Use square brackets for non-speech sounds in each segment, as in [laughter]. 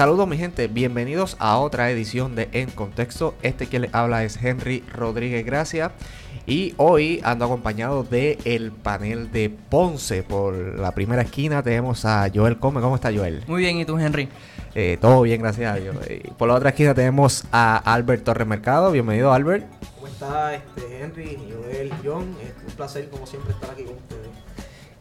Saludos mi gente, bienvenidos a otra edición de En Contexto. Este que les habla es Henry Rodríguez Gracia y hoy ando acompañado de el panel de Ponce. Por la primera esquina tenemos a Joel Come. ¿Cómo está Joel? Muy bien, ¿y tú Henry? Eh, todo bien, gracias a Dios. Y por la otra esquina tenemos a Albert Torres Mercado. Bienvenido Albert. ¿Cómo está este, Henry, Joel, John? Es un placer como siempre estar aquí con ustedes.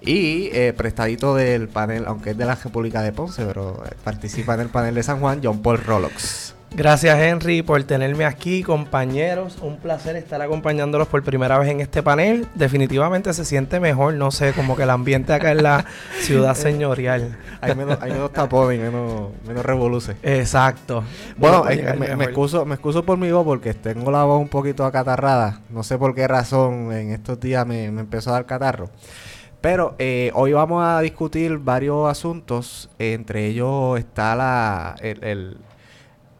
Y eh, prestadito del panel, aunque es de la República de Ponce, pero eh, participa en el panel de San Juan, John Paul Rolox. Gracias Henry por tenerme aquí, compañeros. Un placer estar acompañándolos por primera vez en este panel. Definitivamente se siente mejor, no sé, como que el ambiente acá en la [laughs] ciudad señorial. Hay menos, hay menos tapones, menos, menos revoluce. Exacto. Bueno, eh, me, me, excuso, me excuso por mi voz porque tengo la voz un poquito acatarrada. No sé por qué razón en estos días me, me empezó a dar catarro. Pero eh, hoy vamos a discutir varios asuntos. Entre ellos está la,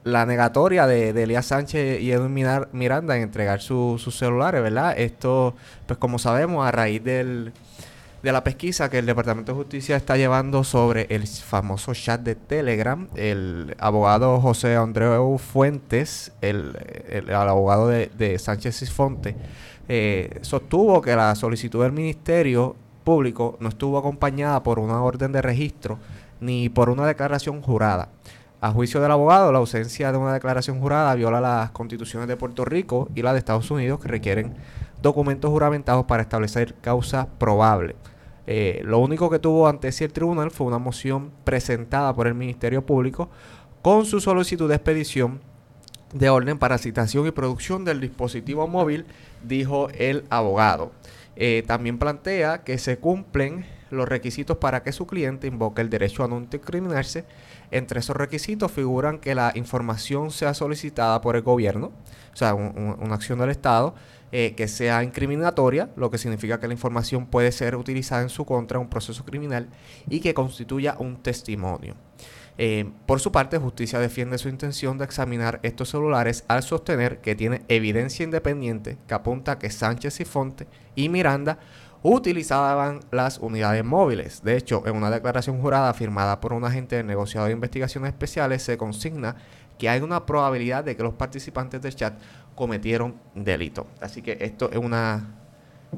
la negatoria de, Elías Sánchez y Edwin Miranda en entregar su, sus celulares, ¿verdad? Esto, pues como sabemos, a raíz del, de la pesquisa que el Departamento de Justicia está llevando sobre el famoso chat de Telegram, el abogado José Andreu Fuentes, el, el, abogado de, de Sánchez Cisfonte, eh, sostuvo que la solicitud del ministerio público no estuvo acompañada por una orden de registro ni por una declaración jurada. A juicio del abogado, la ausencia de una declaración jurada viola las constituciones de Puerto Rico y las de Estados Unidos que requieren documentos juramentados para establecer causa probable. Eh, lo único que tuvo ante ese tribunal fue una moción presentada por el Ministerio Público con su solicitud de expedición de orden para citación y producción del dispositivo móvil, dijo el abogado. Eh, también plantea que se cumplen los requisitos para que su cliente invoque el derecho a no incriminarse. Entre esos requisitos figuran que la información sea solicitada por el gobierno, o sea, un, un, una acción del Estado, eh, que sea incriminatoria, lo que significa que la información puede ser utilizada en su contra en un proceso criminal y que constituya un testimonio. Eh, por su parte, Justicia defiende su intención de examinar estos celulares al sostener que tiene evidencia independiente que apunta a que Sánchez y Fonte y Miranda utilizaban las unidades móviles. De hecho, en una declaración jurada firmada por un agente del negociado de investigaciones especiales se consigna que hay una probabilidad de que los participantes del chat cometieron delito. Así que esto es una,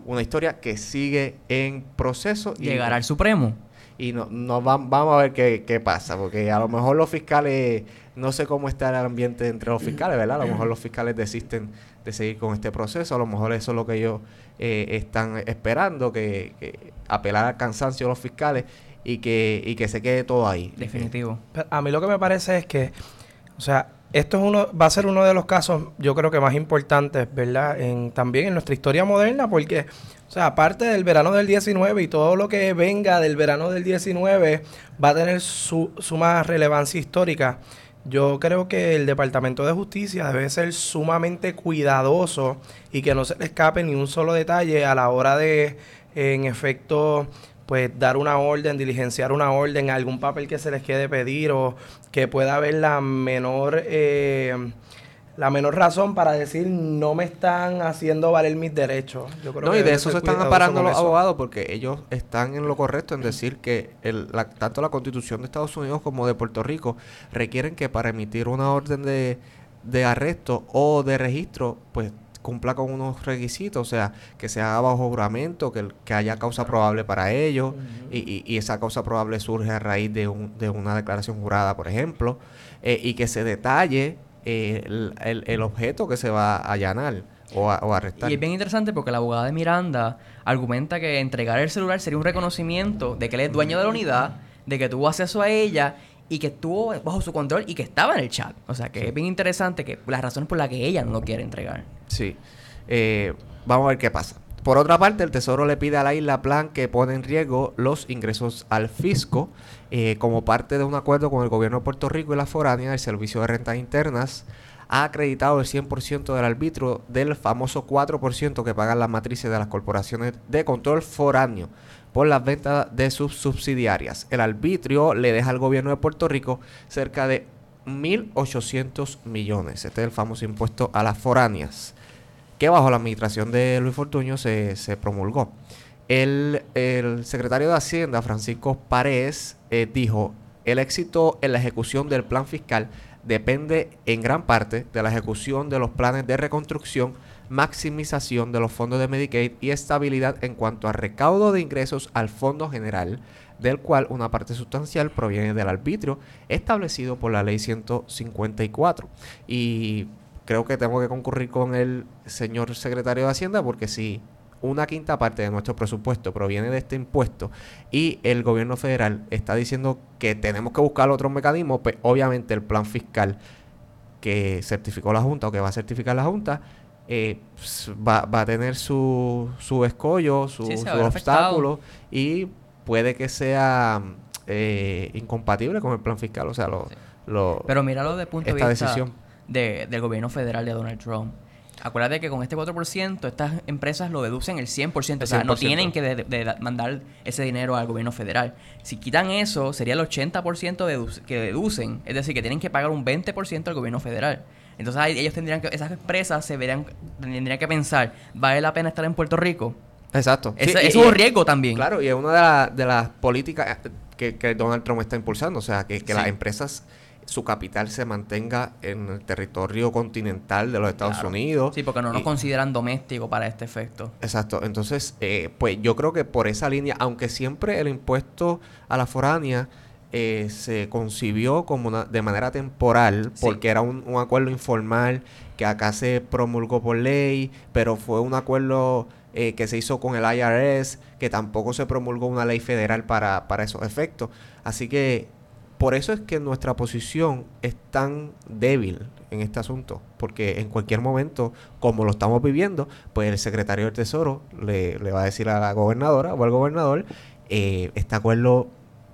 una historia que sigue en proceso. Llegará al Supremo y no, no va, vamos a ver qué, qué, pasa, porque a lo mejor los fiscales, no sé cómo está el ambiente entre los fiscales, ¿verdad? A lo mejor los fiscales desisten de seguir con este proceso, a lo mejor eso es lo que ellos eh, están esperando, que, que, apelar al cansancio de los fiscales y que, y que se quede todo ahí. Definitivo. A mí lo que me parece es que, o sea, esto es uno, va a ser uno de los casos, yo creo que más importantes, ¿verdad? En, también en nuestra historia moderna, porque, o sea, aparte del verano del 19 y todo lo que venga del verano del 19 va a tener su suma relevancia histórica. Yo creo que el Departamento de Justicia debe ser sumamente cuidadoso y que no se le escape ni un solo detalle a la hora de, en efecto, pues dar una orden, diligenciar una orden, algún papel que se les quede pedir o que pueda haber la menor eh, la menor razón para decir no me están haciendo valer mis derechos. Yo creo no, que y de eso se están aparando los eso. abogados porque ellos están en lo correcto en decir que el, la, tanto la constitución de Estados Unidos como de Puerto Rico requieren que para emitir una orden de, de arresto o de registro, pues cumpla con unos requisitos, o sea, que se haga bajo juramento, que, que haya causa probable para ello, uh -huh. y, y, y, esa causa probable surge a raíz de, un, de una declaración jurada, por ejemplo, eh, y que se detalle eh, el, el, el, objeto que se va a allanar. O, a, o arrestar. Y es bien interesante porque la abogada de Miranda argumenta que entregar el celular sería un reconocimiento de que él es dueño de la unidad, de que tuvo acceso a ella y que estuvo bajo su control y que estaba en el chat. O sea, que sí. es bien interesante que las razones por las que ella no lo quiere entregar. Sí. Eh, vamos a ver qué pasa. Por otra parte, el Tesoro le pide a la isla plan que pone en riesgo los ingresos al fisco eh, como parte de un acuerdo con el gobierno de Puerto Rico y la foránea, el Servicio de Rentas Internas ha acreditado el 100% del arbitrio del famoso 4% que pagan las matrices de las corporaciones de control foráneo por las ventas de sus subsidiarias. El arbitrio le deja al gobierno de Puerto Rico cerca de 1.800 millones. Este es el famoso impuesto a las foráneas, que bajo la administración de Luis Fortuño se, se promulgó. El, el, secretario de Hacienda, Francisco Paredes, eh, dijo, el éxito en la ejecución del plan fiscal depende en gran parte de la ejecución de los planes de reconstrucción, maximización de los fondos de Medicaid y estabilidad en cuanto a recaudo de ingresos al Fondo General, del cual una parte sustancial proviene del arbitrio establecido por la Ley 154. Y creo que tengo que concurrir con el señor secretario de Hacienda porque si una quinta parte de nuestro presupuesto proviene de este impuesto y el gobierno federal está diciendo que tenemos que buscar otros mecanismos, pues obviamente el plan fiscal que certificó la Junta o que va a certificar la Junta eh, va, a tener su, su escollo, su, obstáculo y puede que sea eh, incompatible con el plan fiscal. O sea, lo, Pero míralo de punto de vista de, del gobierno federal de Donald Trump. Acuérdate que con este 4% estas empresas lo deducen el 100%, o sea, no tienen que mandar ese dinero al gobierno federal. Si quitan eso, sería el 80% que deducen, es decir, que tienen que pagar un 20% al gobierno federal. Entonces ellos tendrían que, esas empresas se verían, tendrían que pensar, ¿vale la pena estar en Puerto Rico? Exacto. es un riesgo también. Claro, y es una de, las políticas que, Donald Trump está impulsando, o sea, que, las empresas su capital se mantenga en el territorio continental de los Estados Unidos. Sí, porque no nos consideran doméstico para este efecto. Exacto. Entonces, eh, pues yo creo que por esa línea, aunque siempre el impuesto a la foránea eh, se concibió como una, de manera temporal, porque era un, acuerdo informal que acá se promulgó por ley, pero fue un acuerdo eh, que se hizo con el IRS, que tampoco se promulgó una ley federal para, para esos efectos. Así que por eso es que nuestra posición es tan débil en este asunto, porque en cualquier momento, como lo estamos viviendo, pues el secretario del Tesoro le, va a decir a la gobernadora o al gobernador, eh, este acuerdo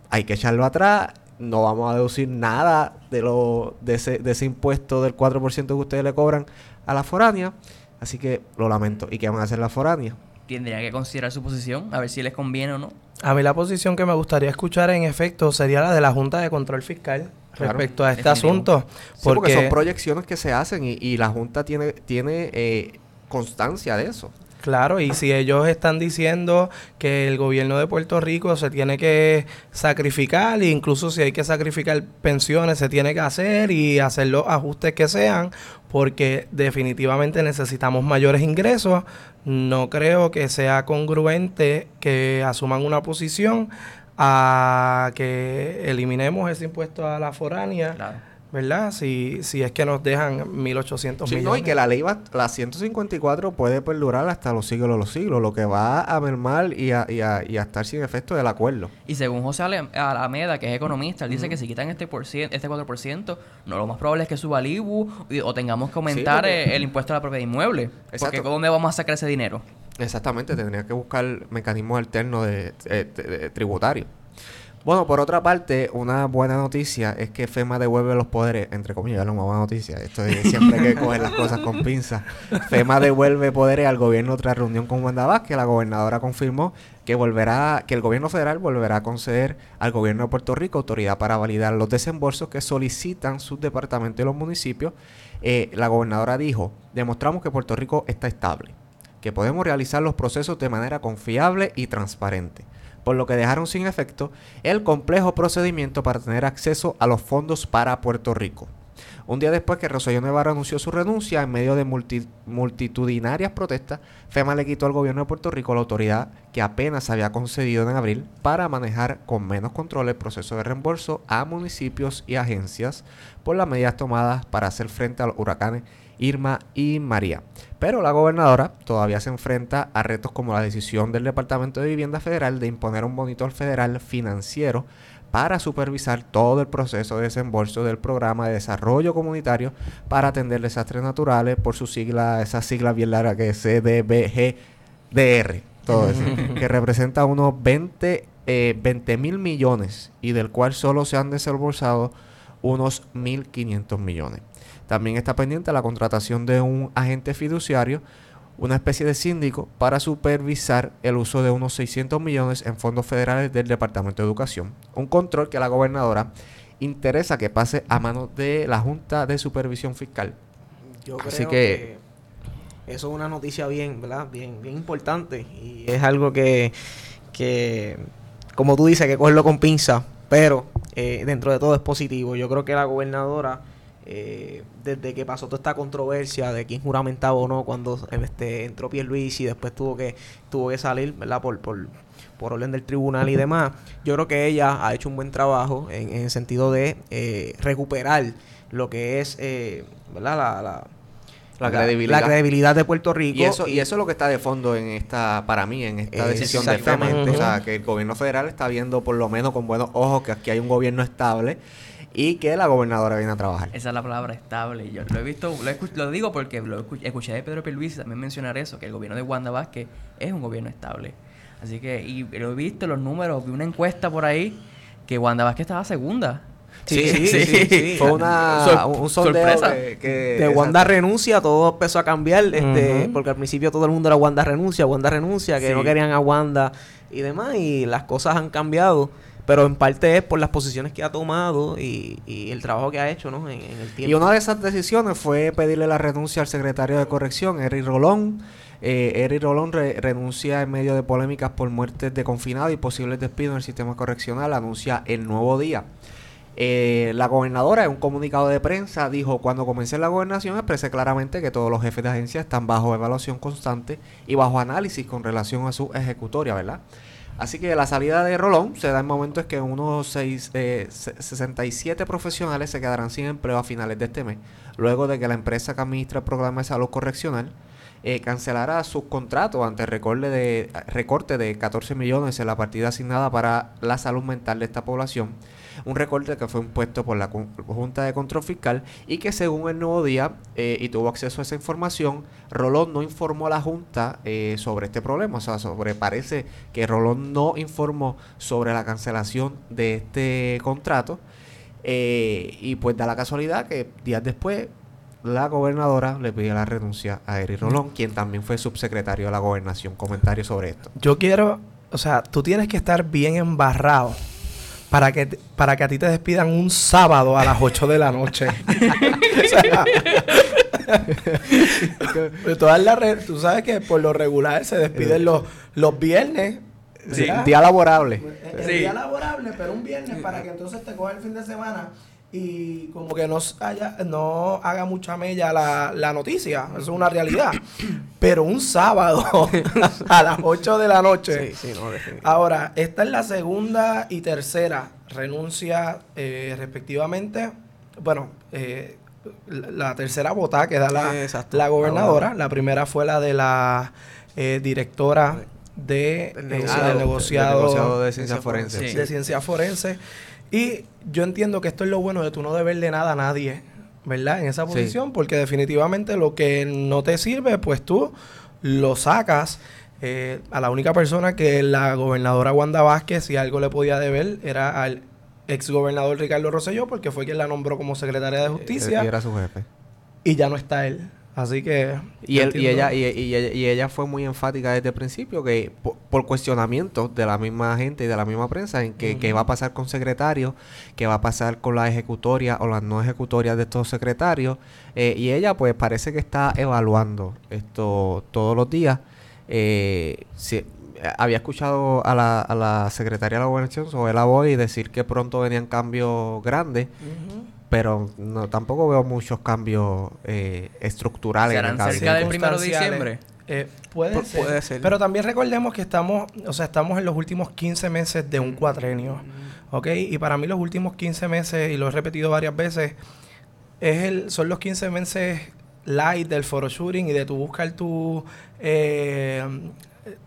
hay que echarlo atrás, no vamos a deducir nada de, lo, de, ese, de ese impuesto del 4% que ustedes le cobran a la foránea, así que lo lamento. ¿Y qué van a hacer la foránea? Tendría que considerar su posición, a ver si les conviene o no. A mí la posición que me gustaría escuchar en efecto sería la de la Junta de Control Fiscal respecto a este asunto. porque... son proyecciones que se hacen y, la Junta tiene, tiene eh, constancia de eso. Claro, y si ellos están diciendo que el gobierno de Puerto Rico se tiene que sacrificar, e incluso si hay que sacrificar pensiones, se tiene que hacer y hacer los ajustes que sean, porque definitivamente necesitamos mayores ingresos, no creo que sea congruente que asuman una posición a que eliminemos ese impuesto a la foránea. ¿Verdad? Si, si es que nos dejan 1.800 millones. No, y que la ley, va, la 154 puede perdurar hasta los siglos de los siglos, lo que va a mermar y a, y a, y a estar sin efecto del acuerdo. Y según José Alameda, que es economista, él dice que si quitan este, por este 4%, no, lo más probable es que suba el IBU o tengamos que aumentar el, impuesto a la propiedad inmueble. Exacto. Porque ¿dónde vamos a sacar ese dinero? Exactamente, tendría que buscar mecanismos alternos de, de tributarios. Bueno, por otra parte, una buena noticia es que FEMA devuelve los poderes, entre comillas, no una buena noticia. Esto es siempre que coger las cosas con pinzas. FEMA devuelve poderes al gobierno tras reunión con Wanda que La gobernadora confirmó que volverá, que el gobierno federal volverá a conceder al gobierno de Puerto Rico autoridad para validar los desembolsos que solicitan sus departamentos y los municipios. Eh, la gobernadora dijo, demostramos que Puerto Rico está estable, que podemos realizar los procesos de manera confiable y transparente por lo que dejaron sin efecto el complejo procedimiento para tener acceso a los fondos para Puerto Rico. Un día después que Rosselló Navarro anunció su renuncia en medio de multitudinarias protestas, FEMA le quitó al gobierno de Puerto Rico la autoridad que apenas había concedido en abril para manejar con menos control el proceso de reembolso a municipios y agencias por las medidas tomadas para hacer frente a los huracanes Irma y María. Pero la gobernadora todavía se enfrenta a retos como la decisión del Departamento de Vivienda Federal de imponer un monitor federal financiero para supervisar todo el proceso de desembolso del programa de desarrollo comunitario para atender desastres naturales por su sigla, esa sigla bien larga que es CDBGDR, todo eso, [laughs] que representa unos 20 eh, mil millones y del cual solo se han desembolsado unos 1.500 millones. También está pendiente la contratación de un agente fiduciario, una especie de síndico, para supervisar el uso de unos 600 millones en fondos federales del Departamento de Educación. Un control que a la gobernadora interesa que pase a manos de la Junta de Supervisión Fiscal. Yo creo Así que, eso es una noticia bien, ¿verdad? Bien, bien importante y es algo que, que, como tú dices, que cogerlo con pinza, pero eh, dentro de todo es positivo. Yo creo que la gobernadora, eh, desde que pasó toda esta controversia de quién juramentaba o no cuando este, entró Pierluisi y después tuvo que, tuvo que salir, ¿verdad? Por, por, por orden del tribunal y demás, yo creo que ella ha hecho un buen trabajo en, en el sentido de eh, recuperar lo que es, eh, ¿verdad? La, la, la credibilidad. la credibilidad de Puerto Rico. Y eso, y eso es lo que está de fondo en esta, para mí, en esta decisión de FEMA. Exactamente. O sea, que el gobierno federal está viendo por lo menos con buenos ojos que aquí hay un gobierno estable y que la gobernadora viene a trabajar. Esa es la palabra estable. Yo lo he visto, lo, lo digo porque lo escu- escuché de Pedro Pierluisi también mencionar eso, que el gobierno de Wanda Vázquez es un gobierno estable. Así que, y lo he visto, los números, vi una encuesta por ahí que Wanda Vázquez estaba segunda. Sí, sí, sí, sí. Fue una, Sor- un sondeo sorpresa. que, que- de Wanda renuncia, todo empezó a cambiar, este, porque al principio todo el mundo era Wanda renuncia, Wanda renuncia, que Sí. no querían a Wanda y demás, y las cosas han cambiado, pero en parte es por las posiciones que ha tomado y, y el trabajo que ha hecho, ¿no? En, el tiempo. Y una de esas decisiones fue pedirle la renuncia al secretario de Corrección, Eric Rolón. Eh, Eric Rolón re- renuncia en medio de polémicas por muertes de confinados y posibles despidos en el sistema correccional. Anuncia el nuevo día. Eh, la gobernadora en un comunicado de prensa dijo, cuando comencé la gobernación expresé claramente que todos los jefes de agencia están bajo evaluación constante y bajo análisis con relación a su ejecutoria, ¿verdad? Así que la salida de Rolón se da en momentos que unos seis, eh, se- 67 profesionales se quedarán sin empleo a finales de este mes, luego de que la empresa que administra el programa de salud correccional eh, cancelara sus contratos ante el recorte de, recorte de 14 millones en la partida asignada para la salud mental de esta población. Un recorte que fue impuesto por la Junta de Control Fiscal y que según el Nuevo Día, eh, y tuvo acceso a esa información, Rolón no informó a la Junta eh, sobre este problema. O sea, sobre parece que Rolón no informó sobre la cancelación de este contrato. Eh, y pues da la casualidad que días después la gobernadora le pide la renuncia a Eric Rolón, quien también fue subsecretario de la gobernación. Comentario sobre esto. Yo quiero, o sea, tú tienes que estar bien embarrado para que, te- para que a ti te despidan un sábado a las 8 de la noche. O sea, pero todas las tú sabes que por lo regular se despiden los, los viernes. Día laborable. El Sí. día laborable, pero un viernes para que entonces te coja el fin de semana y como que no, haya, no haga mucha mella la, la noticia. Eso es una realidad. [coughs] pero un sábado [laughs] a las 8 de la noche. Sí, sí, no, definitivamente. Ahora, esta es la segunda y tercera renuncia eh, respectivamente. Bueno, eh, la, la tercera votada que da la, la gobernadora. La La primera fue la de la eh, directora de, Del eh, negociado. del negociado, negociado de ciencia forense. forense. sí. de ciencia forense. Y yo entiendo que esto es lo bueno de tú no deberle nada a nadie, ¿verdad? En esa Sí. posición, porque definitivamente lo que no te sirve, pues tú lo sacas. Eh, a la única persona que la gobernadora Wanda Vázquez, si algo le podía deber, era al ex gobernador Ricardo Rosselló, porque fue quien la nombró como secretaria de justicia, Y era su jefe. y ya no está él. Así que. Y, él- ella y, y ella, y ella fue muy enfática desde el principio que por, por cuestionamientos de la misma gente y de la misma prensa en que, qué va a pasar con secretarios, qué va a pasar con las ejecutorias o las no ejecutorias de estos secretarios. eh, y ella pues parece que está evaluando esto todos los días. Eh, si- había escuchado a la, a la secretaria de la gobernación, Zoela Boy, decir que pronto venían cambios grandes. Ujú. Pero no, tampoco veo muchos cambios eh, estructurales. en ¿Serán gabinete. cerca del primero de diciembre? Eh, puede, Pu- ser. puede ser. Pero también recordemos que estamos, o sea, estamos en los últimos 15 meses de un cuatrenio. ¿Ok? Y para mí los últimos 15 meses, y lo he repetido varias veces, es el, son los 15 meses light del photoshooting y de tu buscar tu eh,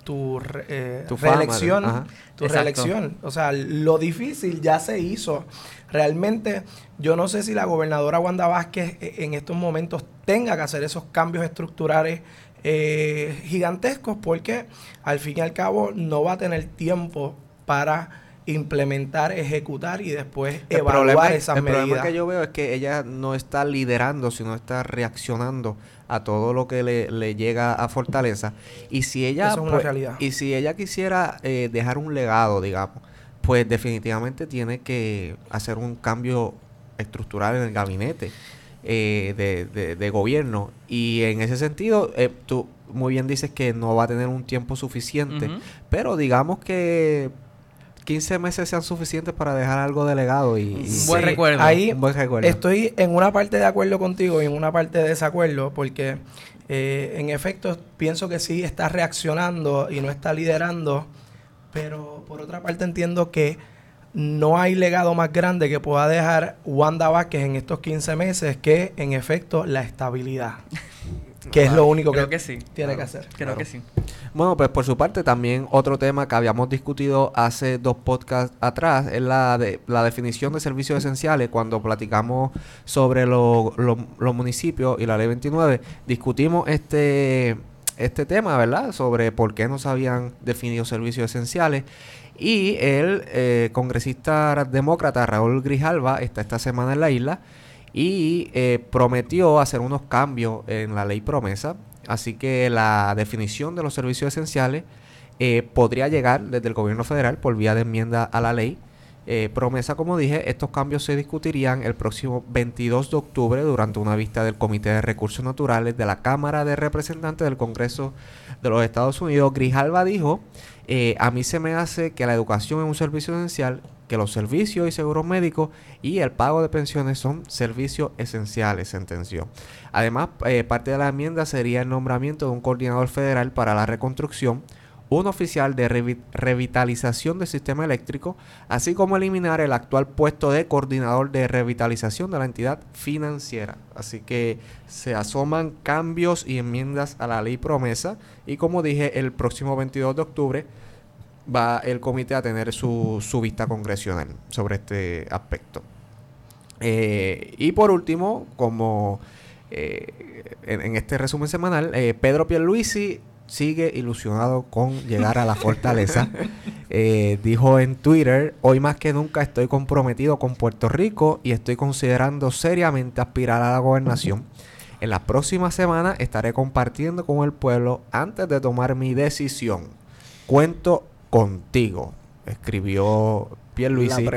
tu, eh, Tu fama, reelección. ajá. Tu Exacto. reelección. O sea, lo difícil ya se hizo. Realmente, yo no sé si la gobernadora Wanda Vázquez eh, en estos momentos tenga que hacer esos cambios estructurales eh, gigantescos porque al fin y al cabo no va a tener tiempo para implementar, ejecutar y después El evaluar problema, esas el medidas. problema que yo veo es que ella no está liderando, sino está reaccionando a todo lo que le, le llega a Fortaleza. Y si ella Eso es una pues, realidad. y si ella quisiera eh, dejar un legado, digamos, pues definitivamente tiene que hacer un cambio estructural en el gabinete eh, de, de- de gobierno. Y en ese sentido, eh, tú muy bien dices que no va a tener un tiempo suficiente. Pero digamos que, 15 meses sean suficientes para dejar algo de legado y, buen recuerdo. Ahí un buen recuerdo. estoy en una parte de acuerdo contigo y en una parte de desacuerdo porque eh, en efecto pienso que sí está reaccionando y no está liderando, pero por otra parte entiendo que no hay legado más grande que pueda dejar Wanda Vázquez en estos 15 meses que en efecto la estabilidad, [laughs] que es lo único Creo que, que sí. tiene que hacer. Creo que sí. Bueno, pues por su parte también otro tema que habíamos discutido hace dos podcasts atrás es la, de, la definición de servicios esenciales. Cuando platicamos sobre lo- lo- los municipios y la ley 29, discutimos este, este tema, ¿verdad? Sobre por qué no se habían definido servicios esenciales. Y el eh, congresista demócrata Raúl Grijalva está esta semana en la isla y eh, prometió hacer unos cambios en la ley promesa. Así que la definición de los servicios esenciales eh, podría llegar desde el gobierno federal por vía de enmienda a la ley. Eh, promesa, como dije, estos cambios se discutirían el próximo 22 de octubre durante una vista del Comité de Recursos Naturales de la Cámara de Representantes del Congreso de los Estados Unidos. Grijalva dijo, eh, a mí se me hace que la educación es un servicio esencial, que los servicios y seguros médicos y el pago de pensiones son servicios esenciales, sentenció. Además, eh, parte de la enmienda sería el nombramiento de un coordinador federal para la reconstrucción, un oficial de revi- revitalización del sistema eléctrico, así como eliminar el actual puesto de coordinador de revitalización de la entidad financiera. Así que se asoman cambios y enmiendas a la ley promesa y como dije, el próximo 22 de octubre va el comité a tener su, su vista congresional sobre este aspecto. Eh, y por último, como eh, en, en este resumen semanal, eh, Pedro Pierluisi sigue ilusionado con llegar a la [laughs] fortaleza. Eh, dijo en Twitter, hoy más que nunca estoy comprometido con Puerto Rico y estoy considerando seriamente aspirar a la gobernación. En las próximas semanas estaré compartiendo con el pueblo antes de tomar mi decisión. Cuento contigo, escribió Pierluisi.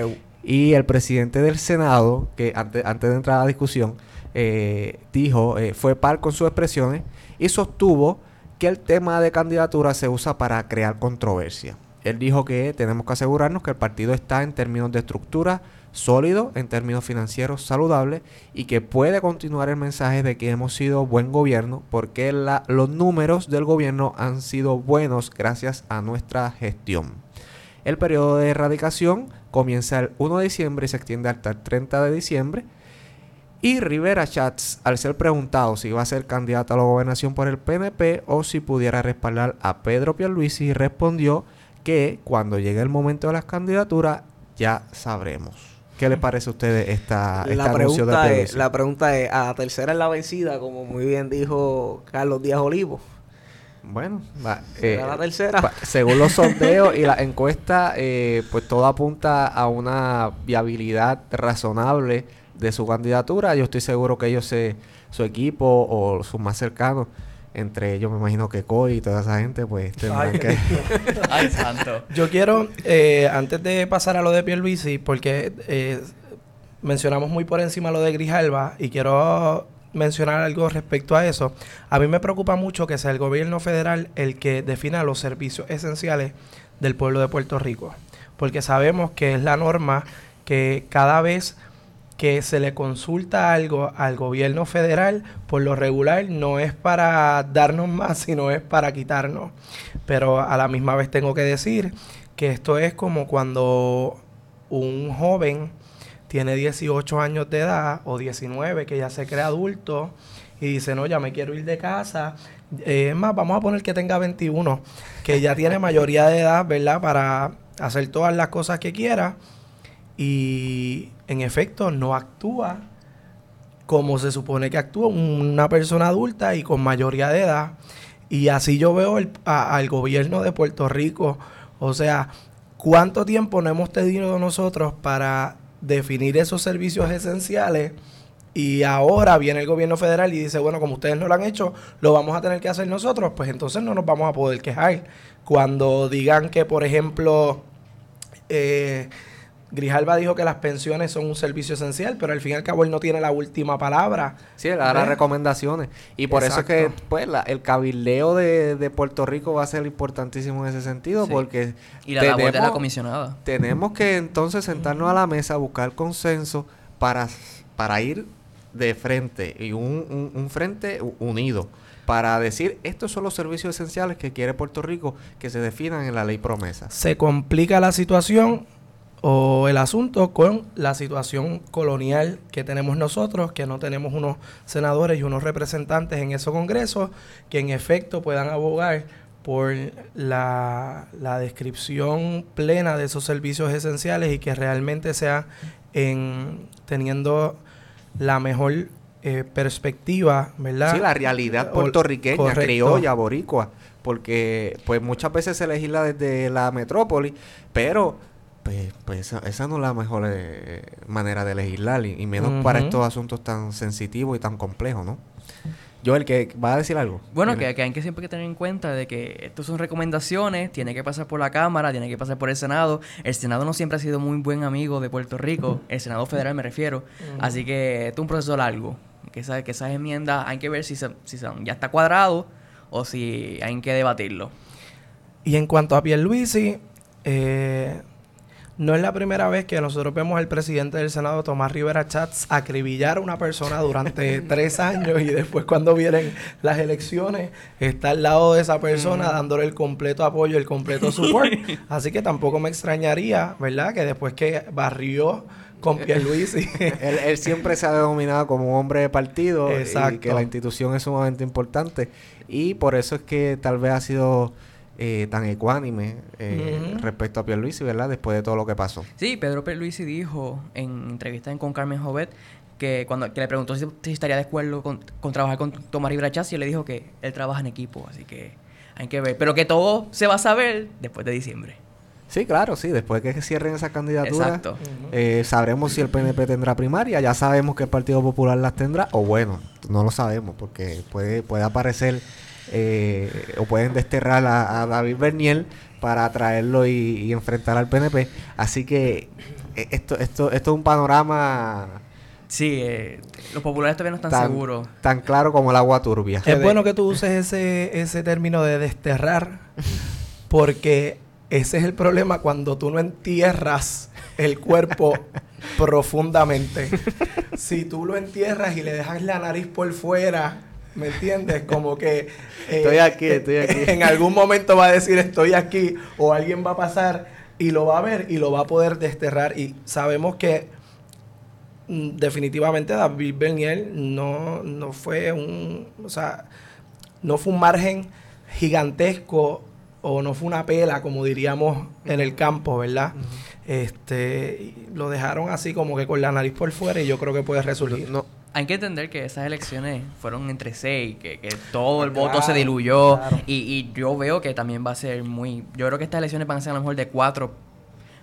Y el presidente del Senado, que antes, antes de entrar a la discusión, eh, dijo, eh, fue par con sus expresiones y sostuvo que el tema de candidatura se usa para crear controversia. Él dijo que tenemos que asegurarnos que el partido está en términos de estructura sólido, en términos financieros saludable y que puede continuar el mensaje de que hemos sido buen gobierno porque los números del gobierno han sido buenos gracias a nuestra gestión. El periodo de erradicación comienza el 1 de diciembre y se extiende hasta el 30 de diciembre. Y Rivera Chats, al ser preguntado si iba a ser candidato a la gobernación por el PNP o si pudiera respaldar a Pedro Pierluisi, respondió que cuando llegue el momento de las candidaturas ya sabremos. ¿Qué le parece a ustedes esta, este la, de pregunta es, la pregunta es, a la tercera es la vencida, como muy bien dijo Carlos Díaz Olivo. Bueno, va, ¿Será eh, la tercera? pa- según los [laughs] sondeos y la encuesta, eh, pues todo apunta a una viabilidad razonable de su candidatura. Yo estoy seguro que ellos, se, su equipo o sus más cercanos, entre ellos me imagino que Coy y toda esa gente, pues tendrán Ay, que... [laughs] Ay, santo. Yo quiero, eh, antes de pasar a lo de Pierluisi, porque eh, mencionamos muy por encima lo de Grijalva y quiero mencionar algo respecto a eso. A mí me preocupa mucho que sea el gobierno federal el que defina los servicios esenciales del pueblo de Puerto Rico, porque sabemos que es la norma que cada vez que se le consulta algo al gobierno federal, por lo regular no es para darnos más, [laughs] sino es para quitarnos. Pero a la misma vez tengo que decir que esto es como cuando un joven tiene 18 años de edad o 19, que ya se cree adulto y dice, no, ya me quiero ir de casa. Eh, es más, vamos a poner que tenga 21, que ya tiene mayoría de edad, ¿verdad? Para hacer todas las cosas que quiera y en efecto no actúa como se supone que actúa una persona adulta y con mayoría de edad. Y así yo veo al gobierno de Puerto Rico. O sea, ¿cuánto tiempo no hemos tenido nosotros para definir esos servicios esenciales? Y ahora viene el gobierno federal y dice, bueno, como ustedes no lo han hecho, lo vamos a tener que hacer nosotros, pues entonces no nos vamos a poder quejar. Cuando digan que, por ejemplo, eh, Grijalba dijo que las pensiones son un servicio esencial, pero al fin y al cabo él no tiene la última palabra. Sí, él hará ¿Eh? recomendaciones. Y por eso es que pues, la- el cabildeo de, de Puerto Rico va a ser importantísimo en ese sentido, Sí. porque Y la labor de la tenemos- comisionada. tenemos que entonces sentarnos a la mesa, buscar consenso para, para ir de frente y un, un- un frente unido para decir estos son los servicios esenciales que quiere Puerto Rico que se definan en la ley promesa. Se complica la situación o el asunto con la situación colonial que tenemos nosotros, que no tenemos unos senadores y unos representantes en esos congresos que en efecto puedan abogar por la, la descripción plena de esos servicios esenciales y que realmente sea en teniendo la mejor eh, perspectiva, ¿verdad? Sí, la realidad puertorriqueña, correcto. criolla, boricua, porque pues muchas veces se legisla desde la metrópoli, pero pues, pues esa, esa no es la mejor eh, manera de legislar, y, y menos para estos asuntos tan sensitivos y tan complejos, ¿no? Joel, que va a decir algo. Bueno, que, que hay que siempre que tener en cuenta de que estos son recomendaciones, tiene que pasar por la Cámara, tiene que pasar por el Senado. El Senado no siempre ha sido muy buen amigo de Puerto Rico, el Senado federal me refiero. Así que esto es un proceso largo. Que, esa- que esas enmiendas hay que ver si, se, si son, ya está cuadrado o si hay que debatirlo. Y en cuanto a Pierluisi, eh, no es la primera vez que nosotros vemos al presidente del Senado, Tomás Rivera Chats, acribillar a una persona durante [laughs] tres años y después cuando vienen las elecciones está al lado de esa persona dándole el completo apoyo, el completo support. [laughs] Así que tampoco me extrañaría, ¿verdad? Que después que barrió con Pierluisi... [laughs] él, él siempre se ha denominado como un hombre de partido y que la institución es sumamente importante. Y por eso es que tal vez ha sido eh, tan ecuánime eh, respecto a Pierluisi, ¿verdad? Después de todo lo que pasó. Sí, Pedro Pierluisi dijo en entrevista con Carmen Jovet que cuando que le preguntó si, si estaría de acuerdo con, con trabajar con Tomás Rivera y él le dijo que él trabaja en equipo, así que hay que ver. Pero que todo se va a saber después de diciembre. Sí, claro, sí. Después que cierren esa candidatura, Exacto. eh, sabremos si el PNP tendrá primaria. Ya sabemos que el Partido Popular las tendrá. O bueno, no lo sabemos porque puede, puede aparecer eh, o pueden desterrar a, a David Berniel para traerlo y, y enfrentar al PNP. Así que eh, esto, esto, esto es un panorama Sí, eh, los populares todavía no están tan, seguros. tan claro como el agua turbia. Es bueno que tú uses ese, ese término de desterrar, porque ese es el problema cuando tú no entierras el cuerpo [laughs] profundamente. Si tú lo entierras y le dejas la nariz por fuera, ¿me entiendes? Como que... eh, Estoy aquí, estoy aquí. En algún momento va a decir estoy aquí o alguien va a pasar y lo va a ver y lo va a poder desterrar y sabemos que mm, definitivamente David Bernier no, no fue un, o sea, no fue un margen gigantesco o no fue una pela, como diríamos en el campo, ¿verdad? Este, lo dejaron así como que con la nariz por fuera y yo creo que puede resurgir. No, Hay que entender que esas elecciones fueron entre seis, que, que todo el Claro, voto se diluyó. claro. Y, y yo veo que también va a ser muy. Yo creo que estas elecciones van a ser a lo mejor de cuatro,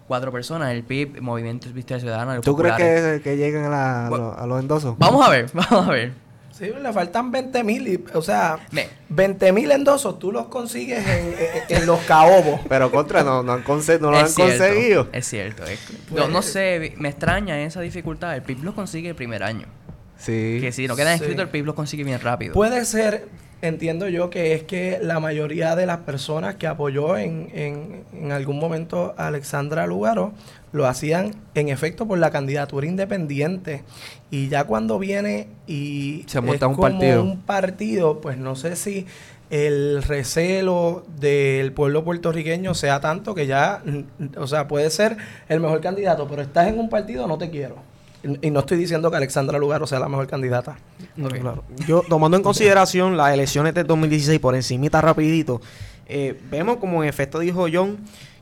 cuatro personas: el PIB, Movimiento Victoria Ciudadana, los ¿Tú crees que, que lleguen a, la- a Bueno, los- a los endosos? Vamos a ver, [laughs] vamos a ver. Sí, le faltan 20 mil, o sea, Me- 20 mil endosos tú los consigues en, en- en los caobos. [laughs] Pero contra, no, no, han conse- no lo han cierto, conseguido. Es cierto. es- Pues- no, no sé, me extraña esa dificultad. El PIB los consigue el primer año. Sí. Que si no quedan Sí. escritos, el PIB los consigue bien rápido. Puede ser, entiendo yo, que es que la mayoría de las personas que apoyó en, en, en algún momento a Alexandra Lugaro lo hacían en efecto por la candidatura independiente. Y ya cuando viene y Se monta es un como partido. un partido, pues no sé si el recelo del pueblo puertorriqueño sea tanto que ya, o sea, puede ser el mejor candidato, pero estás en un partido, no te quiero. Y no estoy diciendo que Alexandra Lugaro sea la mejor candidata. No, Ok. claro. Yo, tomando en consideración las elecciones del 2016 por encimita rapidito, eh, vemos como en efecto dijo John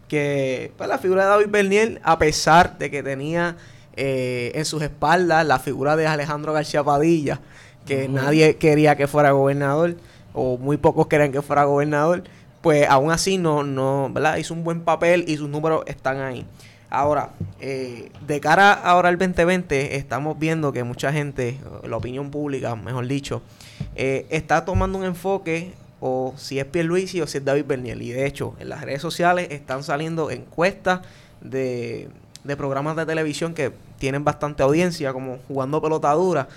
que pues, la figura de David Bernier, a pesar de que tenía eh, en sus espaldas la figura de Alejandro García Padilla, que nadie quería que fuera gobernador, o muy pocos querían que fuera gobernador, pues aún así no, no, ¿verdad? Hizo un buen papel y sus números están ahí. Ahora, eh, de cara ahora al 2020, estamos viendo que mucha gente, la opinión pública, mejor dicho, eh, está tomando un enfoque o si es Pierluisi o si es David Bernier. Y de hecho, en las redes sociales están saliendo encuestas de de programas de televisión que tienen bastante audiencia, como jugando pelota dura.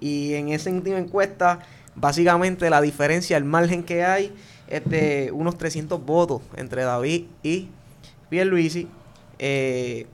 Y en esa última encuesta, básicamente la diferencia, el margen que hay es de unos 300 votos entre David y Pierluisi. Eh,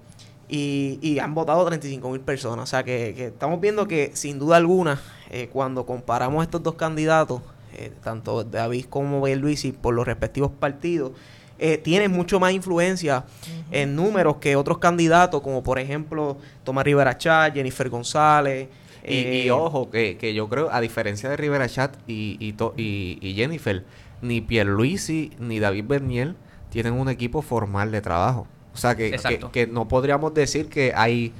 y, y han votado 35 mil personas. O sea que, que estamos viendo que sin duda alguna, eh, cuando comparamos estos dos candidatos, eh, tanto David como Pierluisi, por los respectivos partidos, eh, tienen mucho más influencia en números que otros candidatos, como por ejemplo Tomás Rivera Chat, Jennifer González. Y, y ojo, que, que yo creo, a diferencia de Rivera Chat y, y, to- y, y Jennifer, ni Pierluisi ni David Berniel tienen un equipo formal de trabajo. O sea, que, que, no podríamos decir que hay,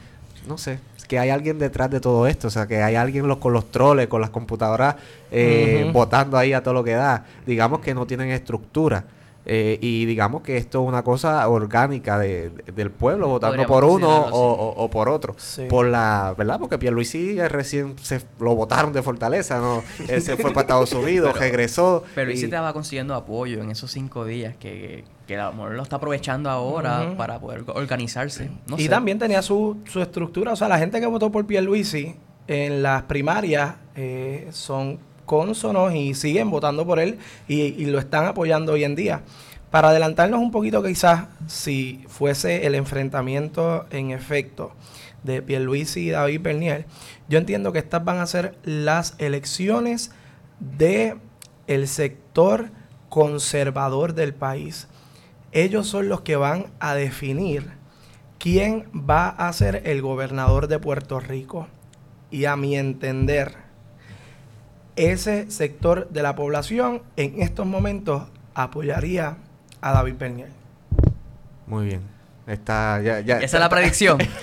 no sé, que hay alguien detrás de todo esto. O sea, que hay alguien los, con los troles, con las computadoras, eh, votando ahí a todo lo que da. Digamos que no tienen estructura. Eh, y digamos que esto es una cosa orgánica de, de- del pueblo, votando por uno o, o- o por otro. Sí. Por la, ¿verdad? Porque Pierluisi recién se lo votaron de Fortaleza, ¿no? Él se fue para Estados [laughs] Unidos, Pero- regresó. Pero y- te va consiguiendo apoyo en esos cinco días que, que a lo mejor lo está aprovechando ahora para poder organizarse. No y sé. también tenía su, su estructura. O sea, la gente que votó por Pierluisi en las primarias eh, son cónsonos y siguen votando por él y, y lo están apoyando hoy en día. Para adelantarnos un poquito quizás, si fuese el enfrentamiento en efecto de Pierluisi y David Bernier, yo entiendo que estas van a ser las elecciones de el sector conservador del país. Ellos son los que van a definir quién va a ser el gobernador de Puerto Rico. Y a mi entender, ese sector de la población en estos momentos apoyaría a David Bernier. Muy bien. Está, ya, ya, Esa es la predicción. [laughs] [laughs]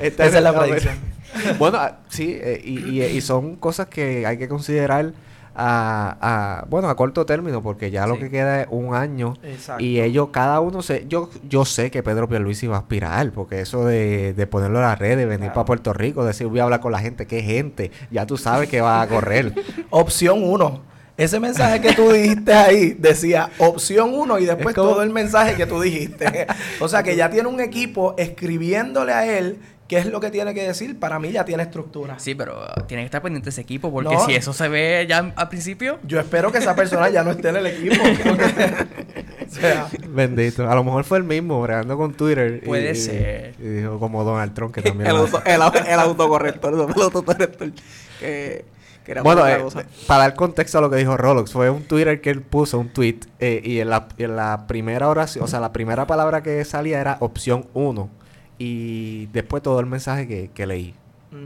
Esa es la predicción. [laughs] Bueno, ah, sí, eh, y, y- y son cosas que hay que considerar a, a- bueno, a corto término, porque ya lo que queda es un año. Exacto. Y ellos, cada uno se... Yo, yo sé que Pedro Pierluisi va a aspirar, porque eso de, de ponerlo en las redes, venir Claro. para Puerto Rico, decir voy a hablar con la gente, qué gente, ya tú sabes que va a correr. [laughs] Opción 1. Ese mensaje que tú dijiste ahí decía opción 1 y después como- todo el mensaje que tú dijiste. o sea que ya tiene un equipo escribiéndole a él qué es lo que tiene que decir. Para mí ya tiene estructura. Sí, pero uh, tiene que estar pendiente ese equipo porque No. si eso se ve ya al principio, Yo espero que esa persona ya no esté en el equipo. porque- [laughs] [laughs] o sea, Bendito. A lo mejor fue el mismo, bregando con Twitter. Puede y- ser. Y dijo como Donald Trump, que también... el, lo auto, el, el autocorrector, el autocorrector. Que, que era Bueno, eh, cosa. para dar contexto a lo que dijo Rolex, fue un Twitter que él puso, un tweet, eh, y en la, en la primera oración, o sea, la primera palabra que salía era opción 1, y después todo el mensaje que, que leí.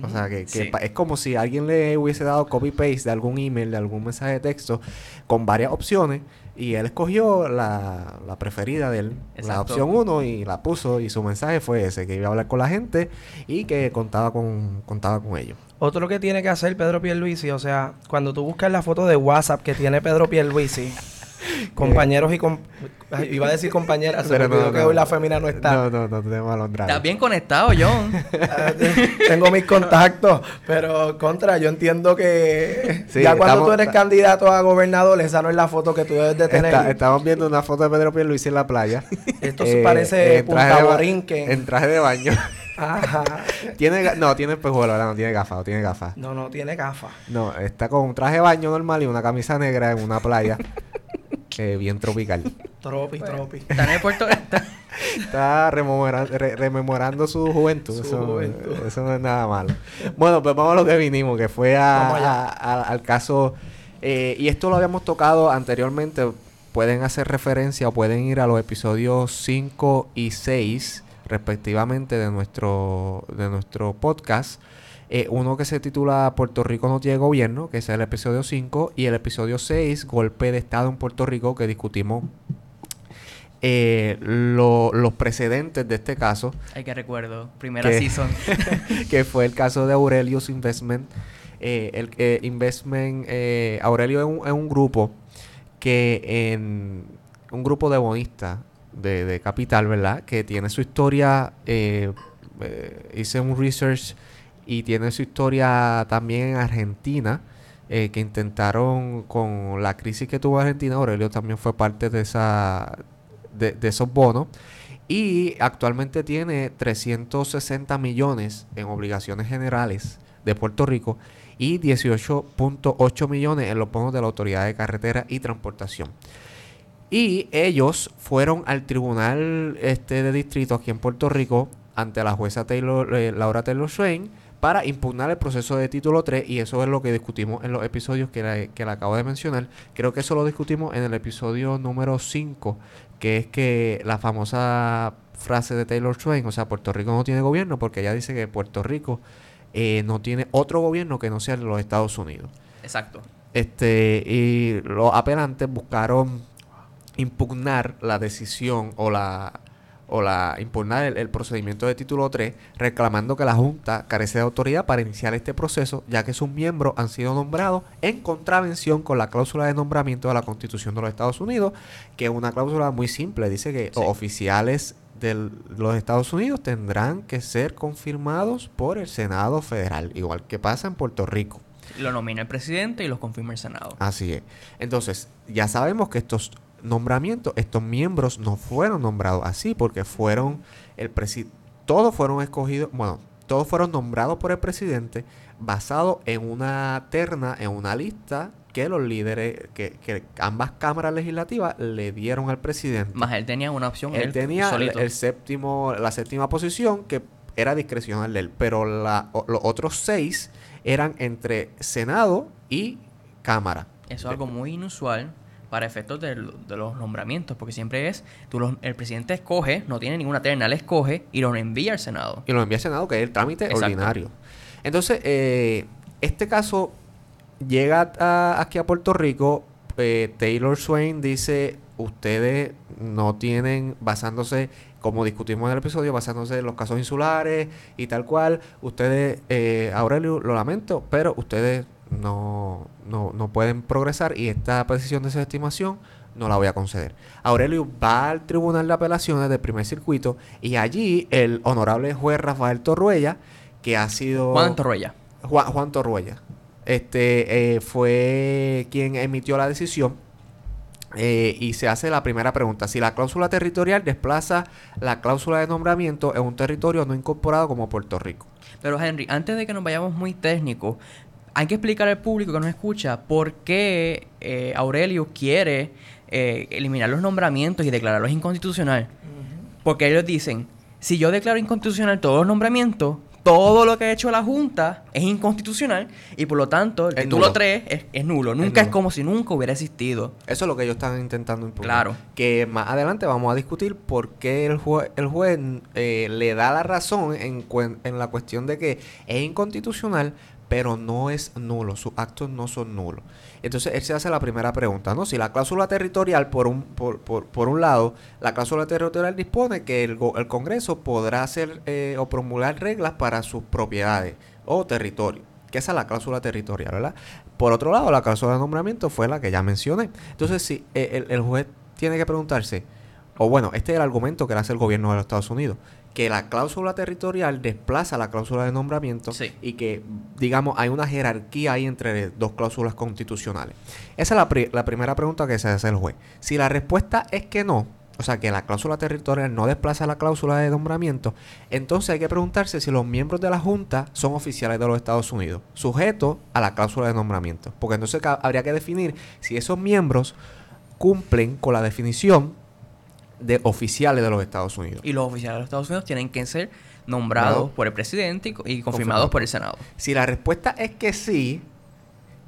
O sea, que, que Sí. pa- es como si alguien le hubiese dado copy-paste de algún email, de algún mensaje de texto, con varias opciones, y él escogió la, la preferida de él, la opción 1, y la puso, y su mensaje fue ese, que iba a hablar con la gente y que contaba con, contaba con ellos. Otro que tiene que hacer Pedro Pierluisi, o sea, cuando tú buscas la foto de WhatsApp que tiene Pedro Pierluisi, [laughs] compañeros y com- iba a decir compañeras, Pero no, que no. hoy la femina no está. No, no, no tenemos alondrado. estás bien conectado, John. [laughs] Tengo mis contactos, pero contra, yo entiendo que Sí, ya cuando estamos- tú eres candidato a gobernador, esa no es la foto que tú debes de tener. Está- estamos viendo una foto de Pedro Pierluisi en la playa. [laughs] Esto se parece en Punta traje de ba- Borinquen. En traje de baño. Ajá. tiene no, tiene espejuelo, ahora no tiene gafas, no tiene gafas. No, no tiene gafas. No, está con un traje de baño normal y una camisa negra en una playa eh, bien tropical. [laughs] Tropi, tropi. Está en el puerto. está- Está rememora- re- rememorando su juventud. Su eso, juventud. eso no es nada malo. Bueno, pues vamos a lo que vinimos, que fue a- al caso. eh, y esto lo habíamos tocado anteriormente. Pueden hacer referencia o pueden ir a los episodios 5 y 6, respectivamente, de nuestro, de nuestro podcast. Eh, uno que se titula Puerto Rico no tiene gobierno, que es el episodio 5, y el episodio 6, Golpe de Estado en Puerto Rico, que discutimos eh, lo- los precedentes de este caso, Ay, que recuerdo. Primera season. [laughs] que fue el caso de Aurelius Investment. Eh, el eh, Investment, Aurelio es un, es un grupo que en un grupo de bonistas de, de capital, ¿verdad? Que tiene su historia, hice un research y tiene su historia también en Argentina, eh, que intentaron con la crisis que tuvo Argentina, Aurelio también fue parte de esa de, de esos bonos y actualmente tiene 360 millones en obligaciones generales de Puerto Rico y 18.8 millones en los bonos de la Autoridad de Carretera y Transportación. Y ellos fueron al tribunal este de distrito aquí en Puerto Rico ante la jueza Taylor, eh, Laura Taylor Swain para impugnar el proceso de título 3 y eso es lo que discutimos en los episodios que, la, que le acabo de mencionar. Creo que eso lo discutimos en el episodio número 5, que es que la famosa frase de Taylor Swain, o sea, Puerto Rico no tiene gobierno porque ella dice que Puerto Rico eh, no tiene otro gobierno que no sea los Estados Unidos. Exacto. Este, y los apelantes buscaron impugnar la decisión o la o la impugnar el, procedimiento de título 3, reclamando que la Junta carece de autoridad para iniciar este proceso, ya que sus miembros han sido nombrados en contravención con la cláusula de nombramiento de la Constitución de los Estados Unidos, que es una cláusula muy simple, dice que oficiales de los Estados Unidos tendrán que ser confirmados por el Senado Federal, igual que pasa en Puerto Rico. Lo nomina el presidente y los confirma el Senado. Así es. Entonces, ya sabemos que estos nombramiento, estos miembros no fueron nombrados así porque fueron el presidente, todos fueron escogidos, bueno, todos fueron nombrados por el presidente basado en una terna, en una lista que los líderes, que, ambas cámaras legislativas le dieron al presidente. Más él tenía una opción. Él, tenía el, séptimo, la séptima posición que era discrecional de él, pero la, los otros seis eran entre Senado y Cámara. Eso es algo muy inusual para efectos de, los nombramientos, porque siempre es, tú el presidente escoge, no tiene ninguna terna, él escoge y lo envía al Senado. Y lo envía al Senado, que es el trámite ordinario. Entonces, eh, este caso llega aquí a Puerto Rico, eh, Taylor Swain dice, ustedes no tienen, basándose, como discutimos en el episodio, basándose en los casos insulares y tal cual, ustedes, eh, Aurelio, lo lamento, pero ustedes no, no, no pueden progresar y esta decisión de estimación no la voy a conceder. Aurelio va al Tribunal de Apelaciones del primer circuito y allí el honorable juez Rafael Torruella, que ha sido... Juan Torruella. Juan, Juan Torruella. Este eh, fue quien emitió la decisión eh, y se hace la primera pregunta. Si la cláusula territorial desplaza la cláusula de nombramiento en un territorio no incorporado como Puerto Rico. Pero Henry, antes de que nos vayamos muy técnicos, hay que explicar al público que nos escucha por qué eh, Aurelio quiere eh, eliminar los nombramientos y declararlos inconstitucional. Porque ellos dicen, si yo declaro inconstitucional todos los nombramientos, todo lo que ha hecho la Junta es inconstitucional y por lo tanto el título 3 es, nulo. Nunca es, como si nunca hubiera existido. Eso es lo que ellos están intentando impugnar. Claro. Que más adelante vamos a discutir por qué el, juez, el juez eh, le da la razón en, en la cuestión de que es inconstitucional, pero no es nulo, sus actos no son nulos. Entonces él se hace la primera pregunta, ¿no? Si la cláusula territorial, por un, por, por, por un lado, la cláusula territorial dispone que el, Congreso podrá hacer eh, o promulgar reglas para sus propiedades o territorio, que esa es la cláusula territorial, ¿verdad? Por otro lado, la cláusula de nombramiento fue la que ya mencioné. Entonces, si eh, el juez tiene que preguntarse, o bueno, este es el argumento que le hace el gobierno de los Estados Unidos que la cláusula territorial desplaza la cláusula de nombramiento y que, digamos, hay una jerarquía ahí entre dos cláusulas constitucionales. Esa es la, primera pregunta que se hace el juez. Si la respuesta es que no, o sea, que la cláusula territorial no desplaza la cláusula de nombramiento, entonces hay que preguntarse si los miembros de la Junta son oficiales de los Estados Unidos, sujetos a la cláusula de nombramiento. Porque entonces habría que definir si esos miembros cumplen con la definición de oficiales de los Estados Unidos. Y los oficiales de los Estados Unidos tienen que ser nombrados por el presidente y, confirmados por el Senado. Si la respuesta es que sí,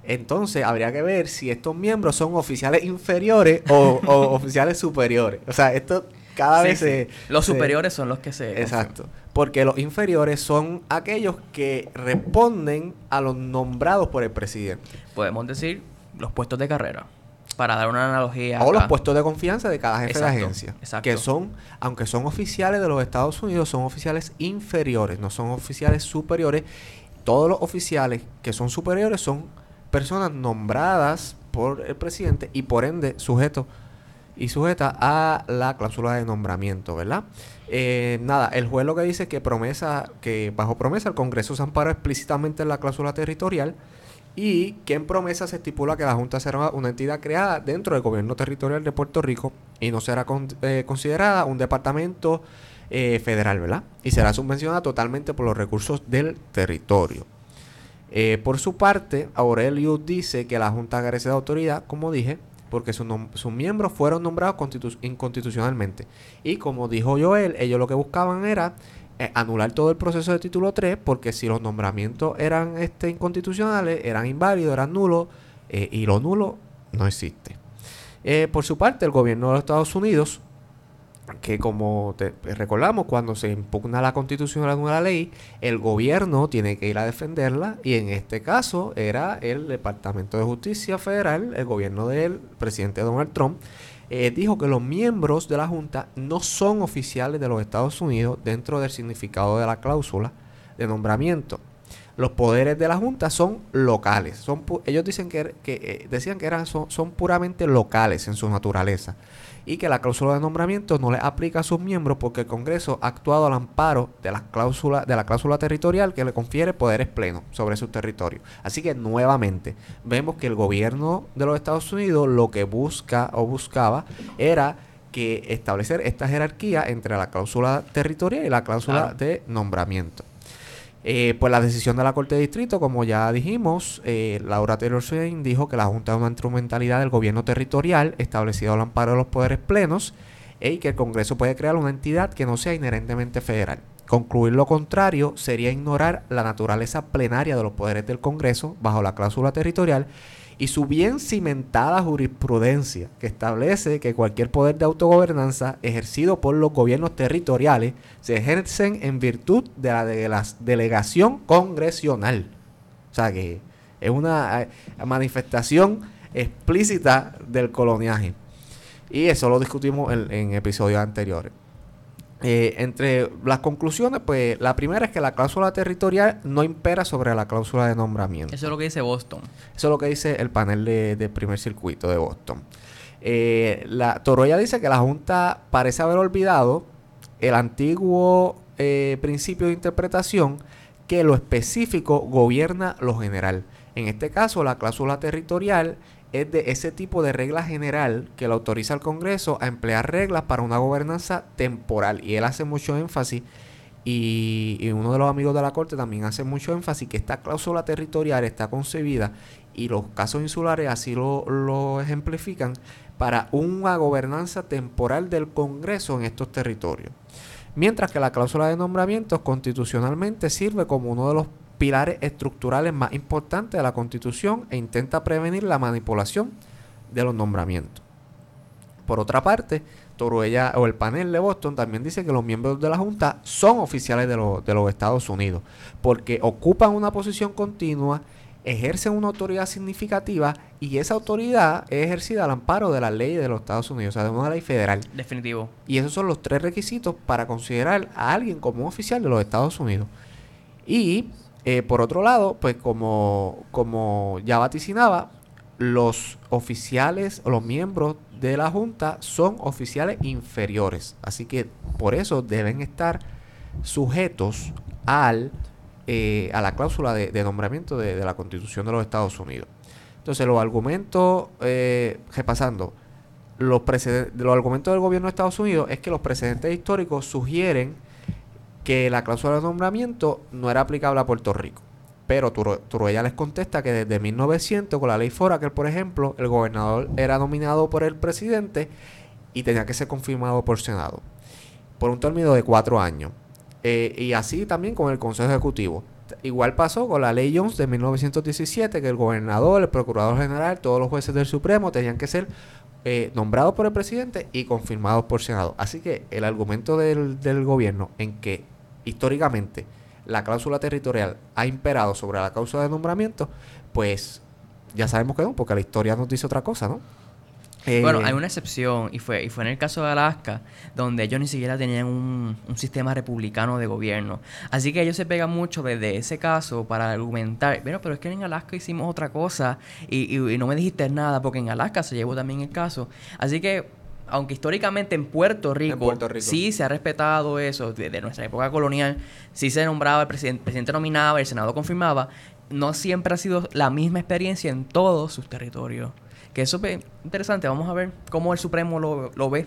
entonces habría que ver si estos miembros son oficiales inferiores o, [laughs] oficiales superiores. O sea, esto cada vez se... Los superiores son los que se... Exacto. Porque los inferiores son aquellos que responden a los nombrados por el presidente. Podemos decir los puestos de carrera para dar una analogía. O los puestos de confianza de cada jefe de agencia. Que son, aunque son oficiales de los Estados Unidos, son oficiales inferiores, no son oficiales superiores. Todos los oficiales que son superiores son personas nombradas por el presidente y por ende sujetos y sujeta a la cláusula de nombramiento, ¿verdad? Eh, nada, el juez lo que dice es que promesa, que bajo promesa el Congreso se ampara explícitamente en la cláusula territorial y que en promesa se estipula que la Junta será una entidad creada dentro del gobierno territorial de Puerto Rico y no será eh, considerada un departamento eh, federal, ¿verdad? Y será subvencionada totalmente por los recursos del territorio. Eh, por su parte, Aurelio dice que la Junta carece de autoridad, como dije, porque sus miembros fueron nombrados inconstitucionalmente. Y como dijo Joel, ellos lo que buscaban era eh, anular todo el proceso de título 3 porque si los nombramientos eran este, inconstitucionales, eran inválidos, eran nulos eh, y lo nulo no existe. Eh, por su parte, el gobierno de los Estados Unidos, que como te recordamos, cuando se impugna la constitución o la ley, el gobierno tiene que ir a defenderla y en este caso era el Departamento de Justicia Federal, el gobierno del presidente Donald Trump, eh, dijo que los miembros de la Junta no son oficiales de los Estados Unidos dentro del significado de la cláusula de nombramiento. Los poderes de la Junta son locales. Son, ellos dicen que, que eh, decían que eran, son puramente locales en su naturaleza y que la cláusula de nombramiento no le aplica a sus miembros porque el Congreso ha actuado al amparo de la cláusula, de la cláusula territorial que le confiere poderes plenos sobre su territorio. Así que nuevamente vemos que el gobierno de los Estados Unidos lo que busca o buscaba era que establecer esta jerarquía entre la cláusula territorial y la cláusula de nombramiento. Eh, pues la decisión de la Corte de Distrito, como ya dijimos, eh, Laura Taylor Swain dijo que la Junta es una instrumentalidad del gobierno territorial establecido al amparo de los poderes plenos y que el Congreso puede crear una entidad que no sea inherentemente federal. Concluir lo contrario sería ignorar la naturaleza plenaria de los poderes del Congreso bajo la cláusula territorial y su bien cimentada jurisprudencia que establece que cualquier poder de autogobernanza ejercido por los gobiernos territoriales se ejercen en virtud de la, de la delegación congresional. O sea que es una eh, manifestación explícita del coloniaje. Y eso lo discutimos en episodios anteriores. Eh, entre las conclusiones, pues la primera es que la cláusula territorial no impera sobre la cláusula de nombramiento. Eso es lo que dice Boston. Eso es lo que dice el panel de, primer circuito de Boston. Eh, la Toroya dice que la Junta parece haber olvidado el antiguo eh, principio de interpretación que lo específico gobierna lo general. En este caso, la cláusula territorial es de ese tipo de regla general que le autoriza al Congreso a emplear reglas para una gobernanza temporal. Y él hace mucho énfasis, y, uno de los amigos de la Corte también hace mucho énfasis, que esta cláusula territorial está concebida, y los casos insulares así lo, lo ejemplifican, para una gobernanza temporal del Congreso en estos territorios. Mientras que la cláusula de nombramientos constitucionalmente sirve como uno de los pilares estructurales más importantes de la Constitución e intenta prevenir la manipulación de los nombramientos. Por otra parte, Toruella o el panel de Boston también dice que los miembros de la Junta son oficiales de, de los Estados Unidos porque ocupan una posición continua, ejercen una autoridad significativa y esa autoridad es ejercida al amparo de la ley de los Estados Unidos, o sea, de una ley federal. Definitivo. Y esos son los tres requisitos para considerar a alguien como oficial de los Estados Unidos. Y eh, por otro lado, pues como, como ya vaticinaba, los oficiales o los miembros de la Junta son oficiales inferiores. Así que por eso deben estar sujetos al, eh, a la cláusula de, nombramiento de, la Constitución de los Estados Unidos. Entonces, los argumentos, eh, repasando, los, los argumentos del gobierno de Estados Unidos es que los precedentes históricos sugieren que la cláusula de nombramiento no era aplicable a Puerto Rico. Pero Turuella les contesta que desde 1900, con la ley Foraker, por ejemplo, el gobernador era nominado por el presidente y tenía que ser confirmado por Senado por un término de cuatro años. Eh, y así también con el Consejo Ejecutivo. Igual pasó con la ley Jones de 1917, que el gobernador, el procurador general, todos los jueces del Supremo tenían que ser eh, nombrados por el presidente y confirmados por Senado. Así que el argumento del, del gobierno en que históricamente la cláusula territorial ha imperado sobre la causa de nombramiento, pues ya sabemos que no, porque la historia nos dice otra cosa, ¿no? bueno, eh, hay una excepción y fue, y fue en el caso de Alaska, donde ellos ni siquiera tenían un, sistema republicano de gobierno. Así que ellos se pegan mucho desde ese caso para argumentar, bueno, pero es que en Alaska hicimos otra cosa y, y no me dijiste nada, porque en Alaska se llevó también el caso. Así que aunque históricamente en Puerto Rico, Puerto Rico. sí se ha respetado eso, desde nuestra época colonial, sí se nombraba, el presidente, el presidente nominaba, el Senado confirmaba, no siempre ha sido la misma experiencia en todos sus territorios. Que eso es interesante, vamos a ver cómo el Supremo lo, lo ve.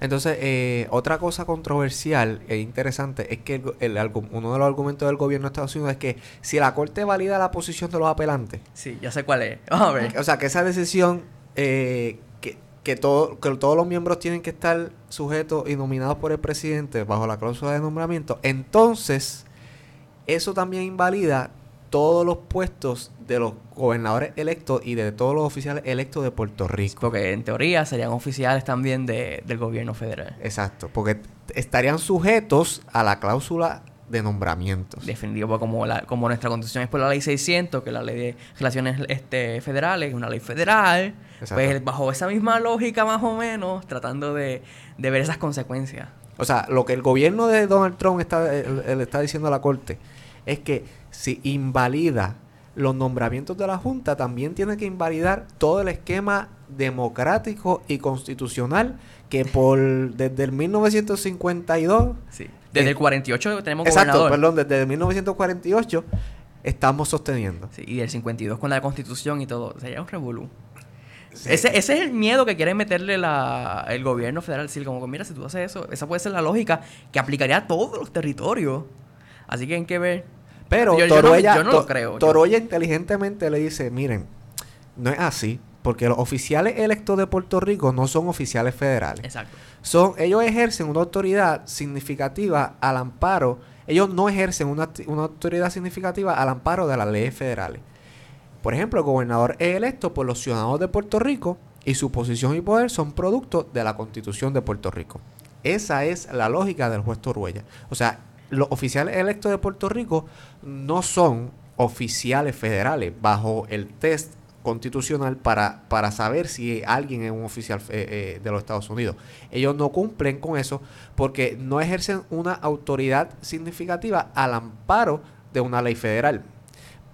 Entonces, eh, otra cosa controversial e interesante es que el, el argu- uno de los argumentos del gobierno de Estados Unidos es que si la Corte valida la posición de los apelantes, Sí, ya sé cuál es. Vamos a ver. o sea, que esa decisión, eh, que, todo, que todos los miembros tienen que estar sujetos y nominados por el presidente bajo la cláusula de nombramiento, entonces eso también invalida todos los puestos de los gobernadores electos y de todos los oficiales electos de Puerto Rico. Porque en teoría serían oficiales también de- del gobierno federal. Exacto, porque estarían sujetos a la cláusula de nombramientos. Definitivo, como, la, como nuestra constitución es por la ley 600, que es la ley de relaciones este, federales, una ley federal, Exacto. pues bajo esa misma lógica más o menos, tratando de, de ver esas consecuencias. O sea, lo que el gobierno de Donald Trump está, él- él está diciendo a la Corte es que si invalida los nombramientos de la Junta, también tiene que invalidar todo el esquema democrático y constitucional que por desde el 1952 Sí. Desde el 48 tenemos exacto, gobernador. perdón, desde el 1948 estamos sosteniendo. Sí, y del 52 con la constitución y todo. Sería un revolú. Ese, ese es el miedo que quiere meterle la, el gobierno federal. Decir, como que mira, si tú haces eso, esa puede ser la lógica que aplicaría a todos los territorios. Así que hay que ver. Pero Yo- yo no- Torolla, yo no lo creo, Torolla inteligentemente le dice, miren, no es así, porque los oficiales electos de Puerto Rico no son oficiales federales. Exacto. Son, ellos ejercen una autoridad significativa al amparo, ellos no ejercen una, una autoridad significativa al amparo de las leyes federales. Por ejemplo, el gobernador es electo por los ciudadanos de Puerto Rico y su posición y poder son producto de la constitución de Puerto Rico. Esa es la lógica del juez Torruella. O sea, los oficiales electos de Puerto Rico no son oficiales federales bajo el test constitucional para, para saber si alguien es un oficial eh, eh, de los Estados Unidos. Ellos no cumplen con eso porque no ejercen una autoridad significativa al amparo de una ley federal.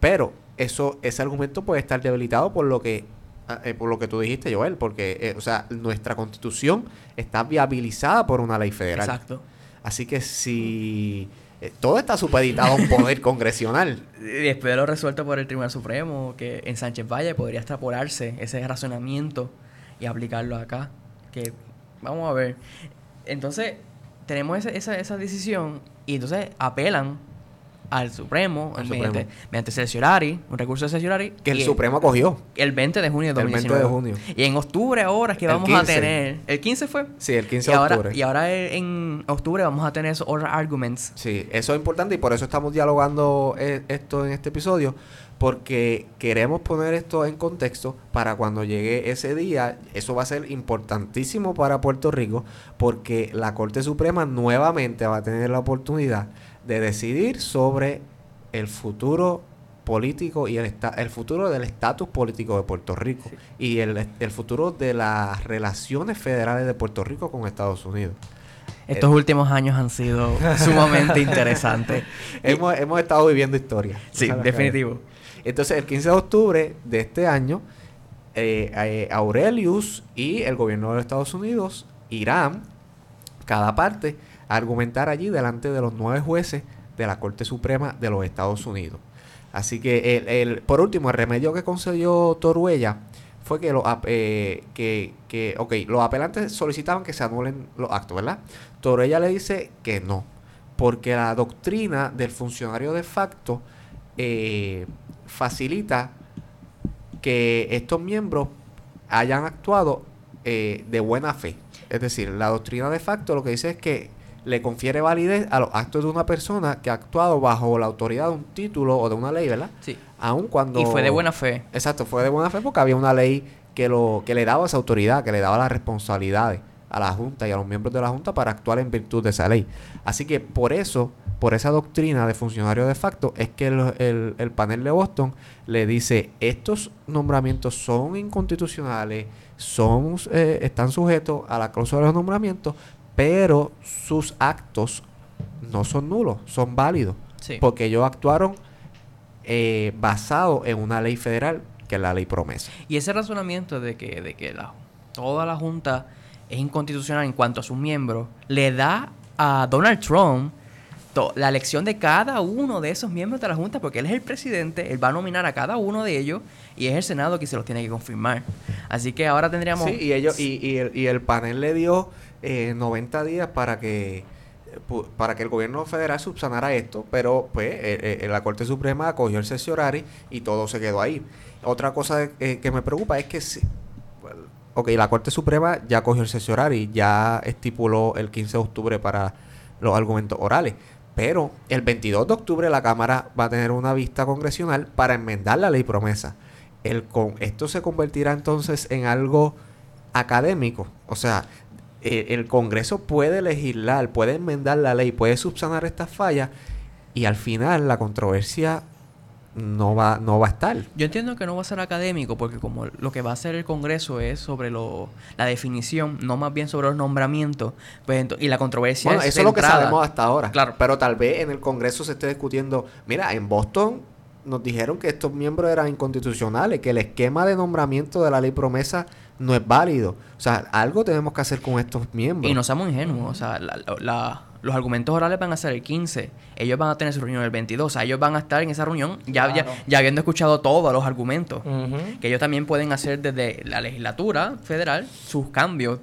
Pero eso, ese argumento puede estar debilitado por lo que ah, eh, por lo que tú dijiste, Joel, porque o sea, nuestra constitución está viabilizada por una ley federal. Exacto. Así que si eh, todo está supeditado a un poder congresional. Y después de lo resuelto por el Tribunal Supremo, que en Sánchez Valle podría extrapolarse ese razonamiento y aplicarlo acá. Que vamos a ver. Entonces, tenemos esa, esa, esa decisión y entonces apelan al Supremo, Al mediante, Supremo. mediante un recurso de cerciorari. Que el Supremo acogió. El 20 de junio de El 20 de 2019. junio. Y en octubre ahora es que El vamos a 15. tener... ¿El 15 fue? Sí, el 15 y de ahora, octubre. Y ahora en octubre vamos a tener esos oral arguments. Sí, eso es importante y por eso estamos dialogando eh, esto en este episodio, porque queremos poner esto en contexto para cuando llegue ese día, eso va a ser importantísimo para Puerto Rico, porque la Corte Suprema nuevamente va a tener la oportunidad de decidir sobre el futuro político y el, el futuro del estatus político de Puerto Rico y el, el futuro de las relaciones federales de Puerto Rico con Estados Unidos. Estos últimos años han sido [laughs] sumamente interesantes. hemos, hemos estado viviendo historia. Sí, definitivo. Entonces, el 15 de octubre de este año, eh, eh, Aurelius y el gobierno de los Estados Unidos irán, cada parte, argumentar allí delante de los nueve jueces de la Corte Suprema de los Estados Unidos. Así que, el, el- por último, el remedio que concedió Toruella fue que, los eh, que, que, ok, los apelantes solicitaban que se anulen los actos, ¿verdad? Toruella le dice que no, porque la doctrina del funcionario de facto eh, facilita que estos miembros hayan actuado eh, de buena fe. Es decir, la doctrina de facto lo que dice es que le confiere validez a los actos de una persona que ha actuado bajo la autoridad de un título o de una ley, ¿verdad? Sí. Aun cuando... Y fue de buena fe. Exacto, fue de buena fe porque había una ley que, lo, que le daba esa autoridad, que le daba las responsabilidades a la Junta y a los miembros de la Junta para actuar en virtud de esa ley. Así que por eso, por esa doctrina de funcionario de facto, es que el, el- el panel de Boston le dice, estos nombramientos son inconstitucionales, son, eh, están sujetos a la cláusula de los nombramientos, pero sus actos no son nulos, son válidos, Sí. porque ellos actuaron eh, basado en una ley federal, que es la ley promesa. Y ese razonamiento de que, de que la, toda la Junta es inconstitucional en cuanto a sus miembros, le da a Donald Trump la elección de cada uno de esos miembros de la Junta, porque él es el presidente, él va a nominar a cada uno de ellos y es el Senado que se los tiene que confirmar. Así que ahora tendríamos... Sí, y, ellos, y, el, y el panel le dio eh, 90 días para que para que el gobierno federal subsanara esto, pero pues eh, eh, la Corte Suprema acogió el cesiorari y todo se quedó ahí. Otra cosa eh, que me preocupa es que si, ok, la Corte Suprema ya acogió el cesiorari, ya estipuló el 15 de octubre para los argumentos orales, pero el 22 de octubre la Cámara va a tener una vista congresional para enmendar la ley promesa. El con, esto se convertirá entonces en algo académico. O sea, eh, el Congreso puede legislar, puede enmendar la ley, puede subsanar estas fallas y al final la controversia no va, no va a estar. Yo entiendo que no va a ser académico porque como lo que va a hacer el Congreso es sobre lo, la definición, no más bien sobre los nombramientos, pues y la controversia bueno, eso es lo que sabemos hasta ahora. Claro. Pero tal vez en el Congreso se esté discutiendo, mira, en Boston nos dijeron que estos miembros eran inconstitucionales, que el esquema de nombramiento de la ley promesa no es válido. O sea, algo tenemos que hacer con estos miembros. Y no seamos ingenuos. O sea, la, los argumentos orales van a ser el 15. Ellos van a tener su reunión el 22. O sea, ellos van a estar en esa reunión ya, ya, habiendo escuchado todos los argumentos. Que ellos también pueden hacer desde la legislatura federal sus cambios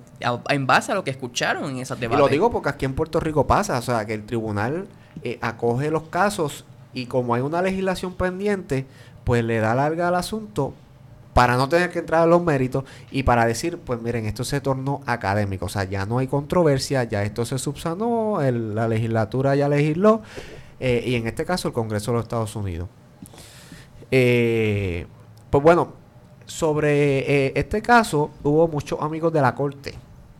en base a lo que escucharon en esas debates. Y lo digo porque aquí en Puerto Rico pasa. O sea, que el tribunal eh, acoge los casos y como hay una legislación pendiente, pues le da larga al asunto para no tener que entrar a los méritos y para decir, pues miren, esto se tornó académico, o sea, ya no hay controversia, ya esto se subsanó, la legislatura ya legisló, eh, y en este caso el Congreso de los Estados Unidos. Eh, pues bueno, sobre eh, este caso hubo muchos amigos de la Corte,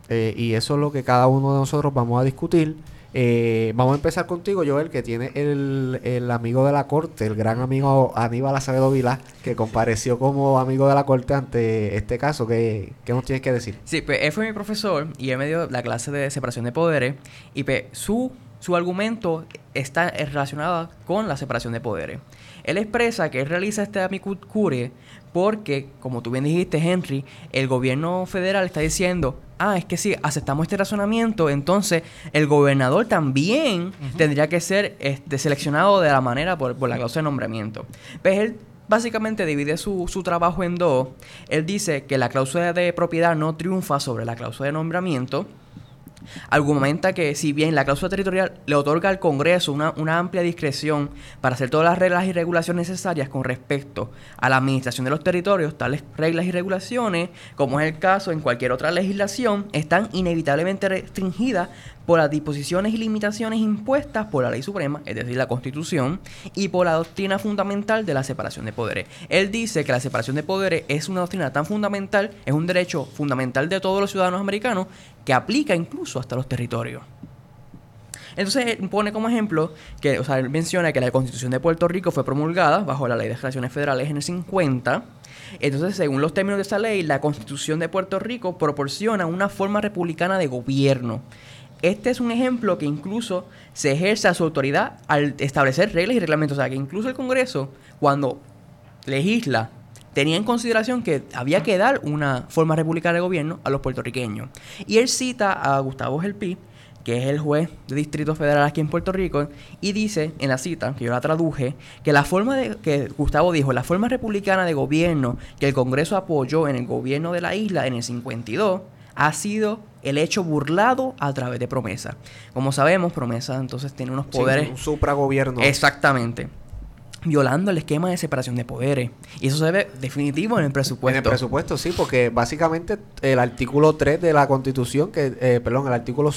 y eso es lo que cada uno de nosotros vamos a discutir. Eh, vamos a empezar contigo, Joel, que tiene el, amigo de la corte, el gran amigo Aníbal Acevedo Vila, que compareció como amigo de la corte ante este caso. ¿Qué, nos tienes que decir? Sí, pues él fue mi profesor y él me dio la clase de separación de poderes y pues, su, su argumento está relacionado con la separación de poderes. Él expresa que él realiza este amicus curiae porque, como tú bien dijiste, Henry, el gobierno federal está diciendo, ah, es que si aceptamos este razonamiento, entonces el gobernador también tendría que ser este, seleccionado de la manera por, la causa de nombramiento. Pues él básicamente divide su, su, trabajo en dos. Él dice que la cláusula de propiedad no triunfa sobre la cláusula de nombramiento argumenta que si bien la cláusula territorial le otorga al Congreso una, amplia discreción para hacer todas las reglas y regulaciones necesarias con respecto a la administración de los territorios, tales reglas y regulaciones, como es el caso en cualquier otra legislación, están inevitablemente restringidas por las disposiciones y limitaciones impuestas por la ley suprema, es decir, la Constitución, y por la doctrina fundamental de la separación de poderes. Él dice que la separación de poderes es una doctrina tan fundamental, es un derecho fundamental de todos los ciudadanos americanos, que aplica incluso hasta los territorios. Entonces pone como ejemplo que, o sea, él menciona que la Constitución de Puerto Rico fue promulgada bajo la Ley de Relaciones Federales en el 50. Entonces, según los términos de esa ley, la Constitución de Puerto Rico proporciona una forma republicana de gobierno. Este es un ejemplo que incluso se ejerce a su autoridad al establecer reglas y reglamentos. O sea, que incluso el Congreso, cuando legisla tenía en consideración que había que dar una forma republicana de gobierno a los puertorriqueños. Y él cita a Gustavo Gelpi, que es el juez de Distrito Federal aquí en Puerto Rico, y dice en la cita, que yo la traduje, que la forma de, que Gustavo dijo, la forma republicana de gobierno que el Congreso apoyó en el gobierno de la isla en el 52, ha sido el hecho burlado a través de promesa. Como sabemos, promesa entonces tiene unos poderes... un supragobierno. Exactamente violando el esquema de separación de poderes. Y eso se ve definitivo en el presupuesto. En el presupuesto, sí, porque básicamente el artículo 3 de la Constitución, que eh, perdón, el artículo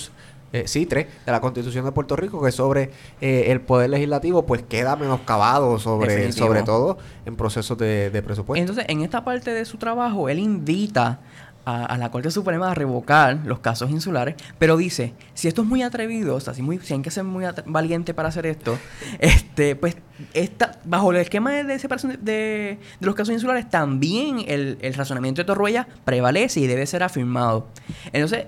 eh, sí, 3 de la Constitución de Puerto Rico, que sobre eh, el poder legislativo, pues queda menoscabado sobre, sobre todo en procesos de, de presupuesto. Entonces, en esta parte de su trabajo, él invita a, la Corte Suprema a revocar los casos insulares, pero dice, si esto es muy atrevido, o sea, si, muy, hay que ser muy valiente para hacer esto, este, pues esta, bajo el esquema de separación de, los casos insulares, también el, razonamiento de Torruella prevalece y debe ser afirmado. Entonces,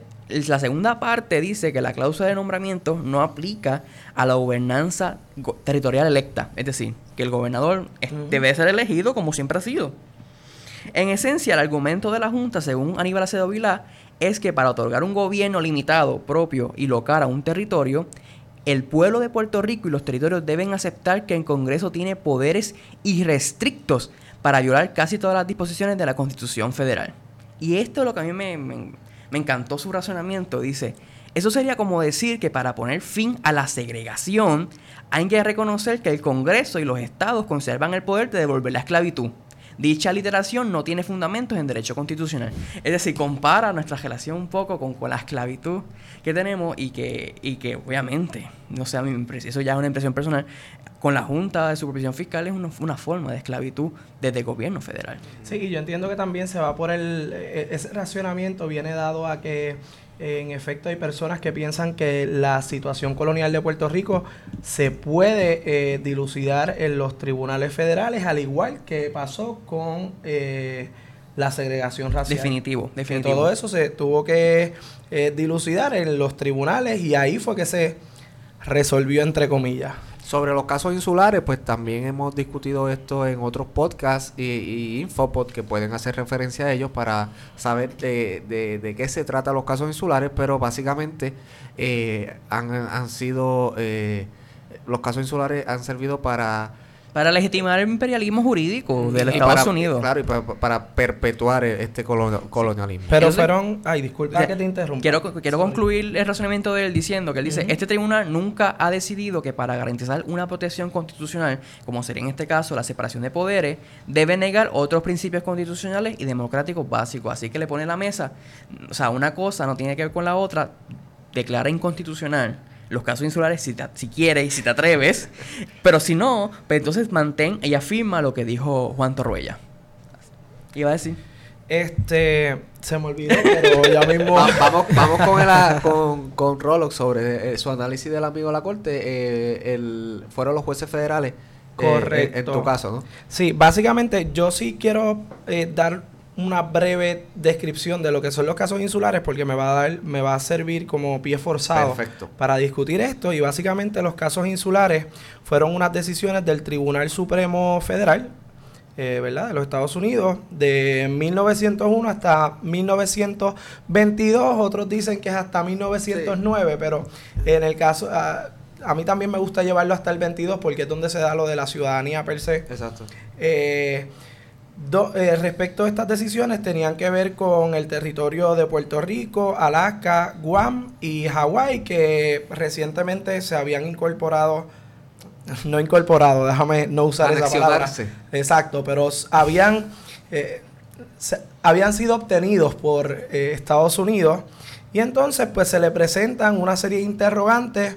la segunda parte dice que la cláusula de nombramiento no aplica a la gobernanza territorial electa, es decir, que el gobernador debe ser elegido como siempre ha sido. En esencia, el argumento de la Junta, según Aníbal Acedo Vilá, es que para otorgar un gobierno limitado, propio y local a un territorio, el pueblo de Puerto Rico y los territorios deben aceptar que el Congreso tiene poderes irrestrictos para violar casi todas las disposiciones de la Constitución Federal. Y esto es lo que a mí me, me, encantó su razonamiento. Dice, eso sería como decir que para poner fin a la segregación hay que reconocer que el Congreso y los estados conservan el poder de devolver la esclavitud. Dicha literación no tiene fundamentos en derecho constitucional. Es decir, compara nuestra relación un poco con, la esclavitud que tenemos y que, y que obviamente, no sé, a mí eso ya es una impresión personal, con la Junta de Supervisión Fiscal es una, una, forma de esclavitud desde el gobierno federal. Sí, y yo entiendo que también se va por el... E, ese racionamiento viene dado a que en efecto hay personas que piensan que la situación colonial de Puerto Rico se puede eh, dilucidar en los tribunales federales, al igual que pasó con eh, la segregación racial. Definitivo, definitivo. todo eso se tuvo que eh, dilucidar en los tribunales y ahí fue que se resolvió entre comillas. Sobre los casos insulares, pues también hemos discutido esto en otros podcasts y, y infopod que pueden hacer referencia a ellos para saber de, de, de qué se trata los casos insulares, pero básicamente eh, han, han, sido, eh, los casos insulares han servido para para legitimar el imperialismo jurídico de los Estados para, Unidos. Claro, y para, para perpetuar este colonialismo. Pero Entonces, fueron... Ay, disculpa o sea, que te interrumpa. Quiero, quiero concluir el razonamiento de él diciendo que él dice, uh -huh. este tribunal nunca ha decidido que para garantizar una protección constitucional, como sería en este caso la separación de poderes, debe negar otros principios constitucionales y democráticos básicos. Así que le pone en la mesa, o sea, una cosa no tiene que ver con la otra, declara inconstitucional los casos insulares si, te, si quieres y si te atreves. Pero si no, pues entonces mantén y afirma lo que dijo Juan Torruella. Iba a decir. Este. Se me olvidó, pero ya mismo. Va, vamos, vamos con, el, con, con Rolox sobre eh, su análisis del amigo de la corte. Eh, el, fueron los jueces federales. Correcto. Eh, en tu caso, ¿no? Sí, básicamente yo sí quiero dar una breve descripción de lo que son los casos insulares porque me va a dar, me va a servir como pie forzado Perfecto. para discutir esto y básicamente los casos insulares fueron unas decisiones del Tribunal Supremo Federal eh, ¿verdad? de los Estados Unidos de 1901 hasta 1922 otros dicen que es hasta 1909 sí. pero en el caso uh, a mí también me gusta llevarlo hasta el 22 porque es donde se da lo de la ciudadanía per se exacto eh, Do, eh, respecto a estas decisiones tenían que ver con el territorio de Puerto Rico, Alaska, Guam y Hawái que recientemente se habían incorporado, no incorporado, déjame no usar esa palabra. Exacto, pero habían, eh, se, habían sido obtenidos por eh, Estados Unidos y entonces pues se le presentan una serie de interrogantes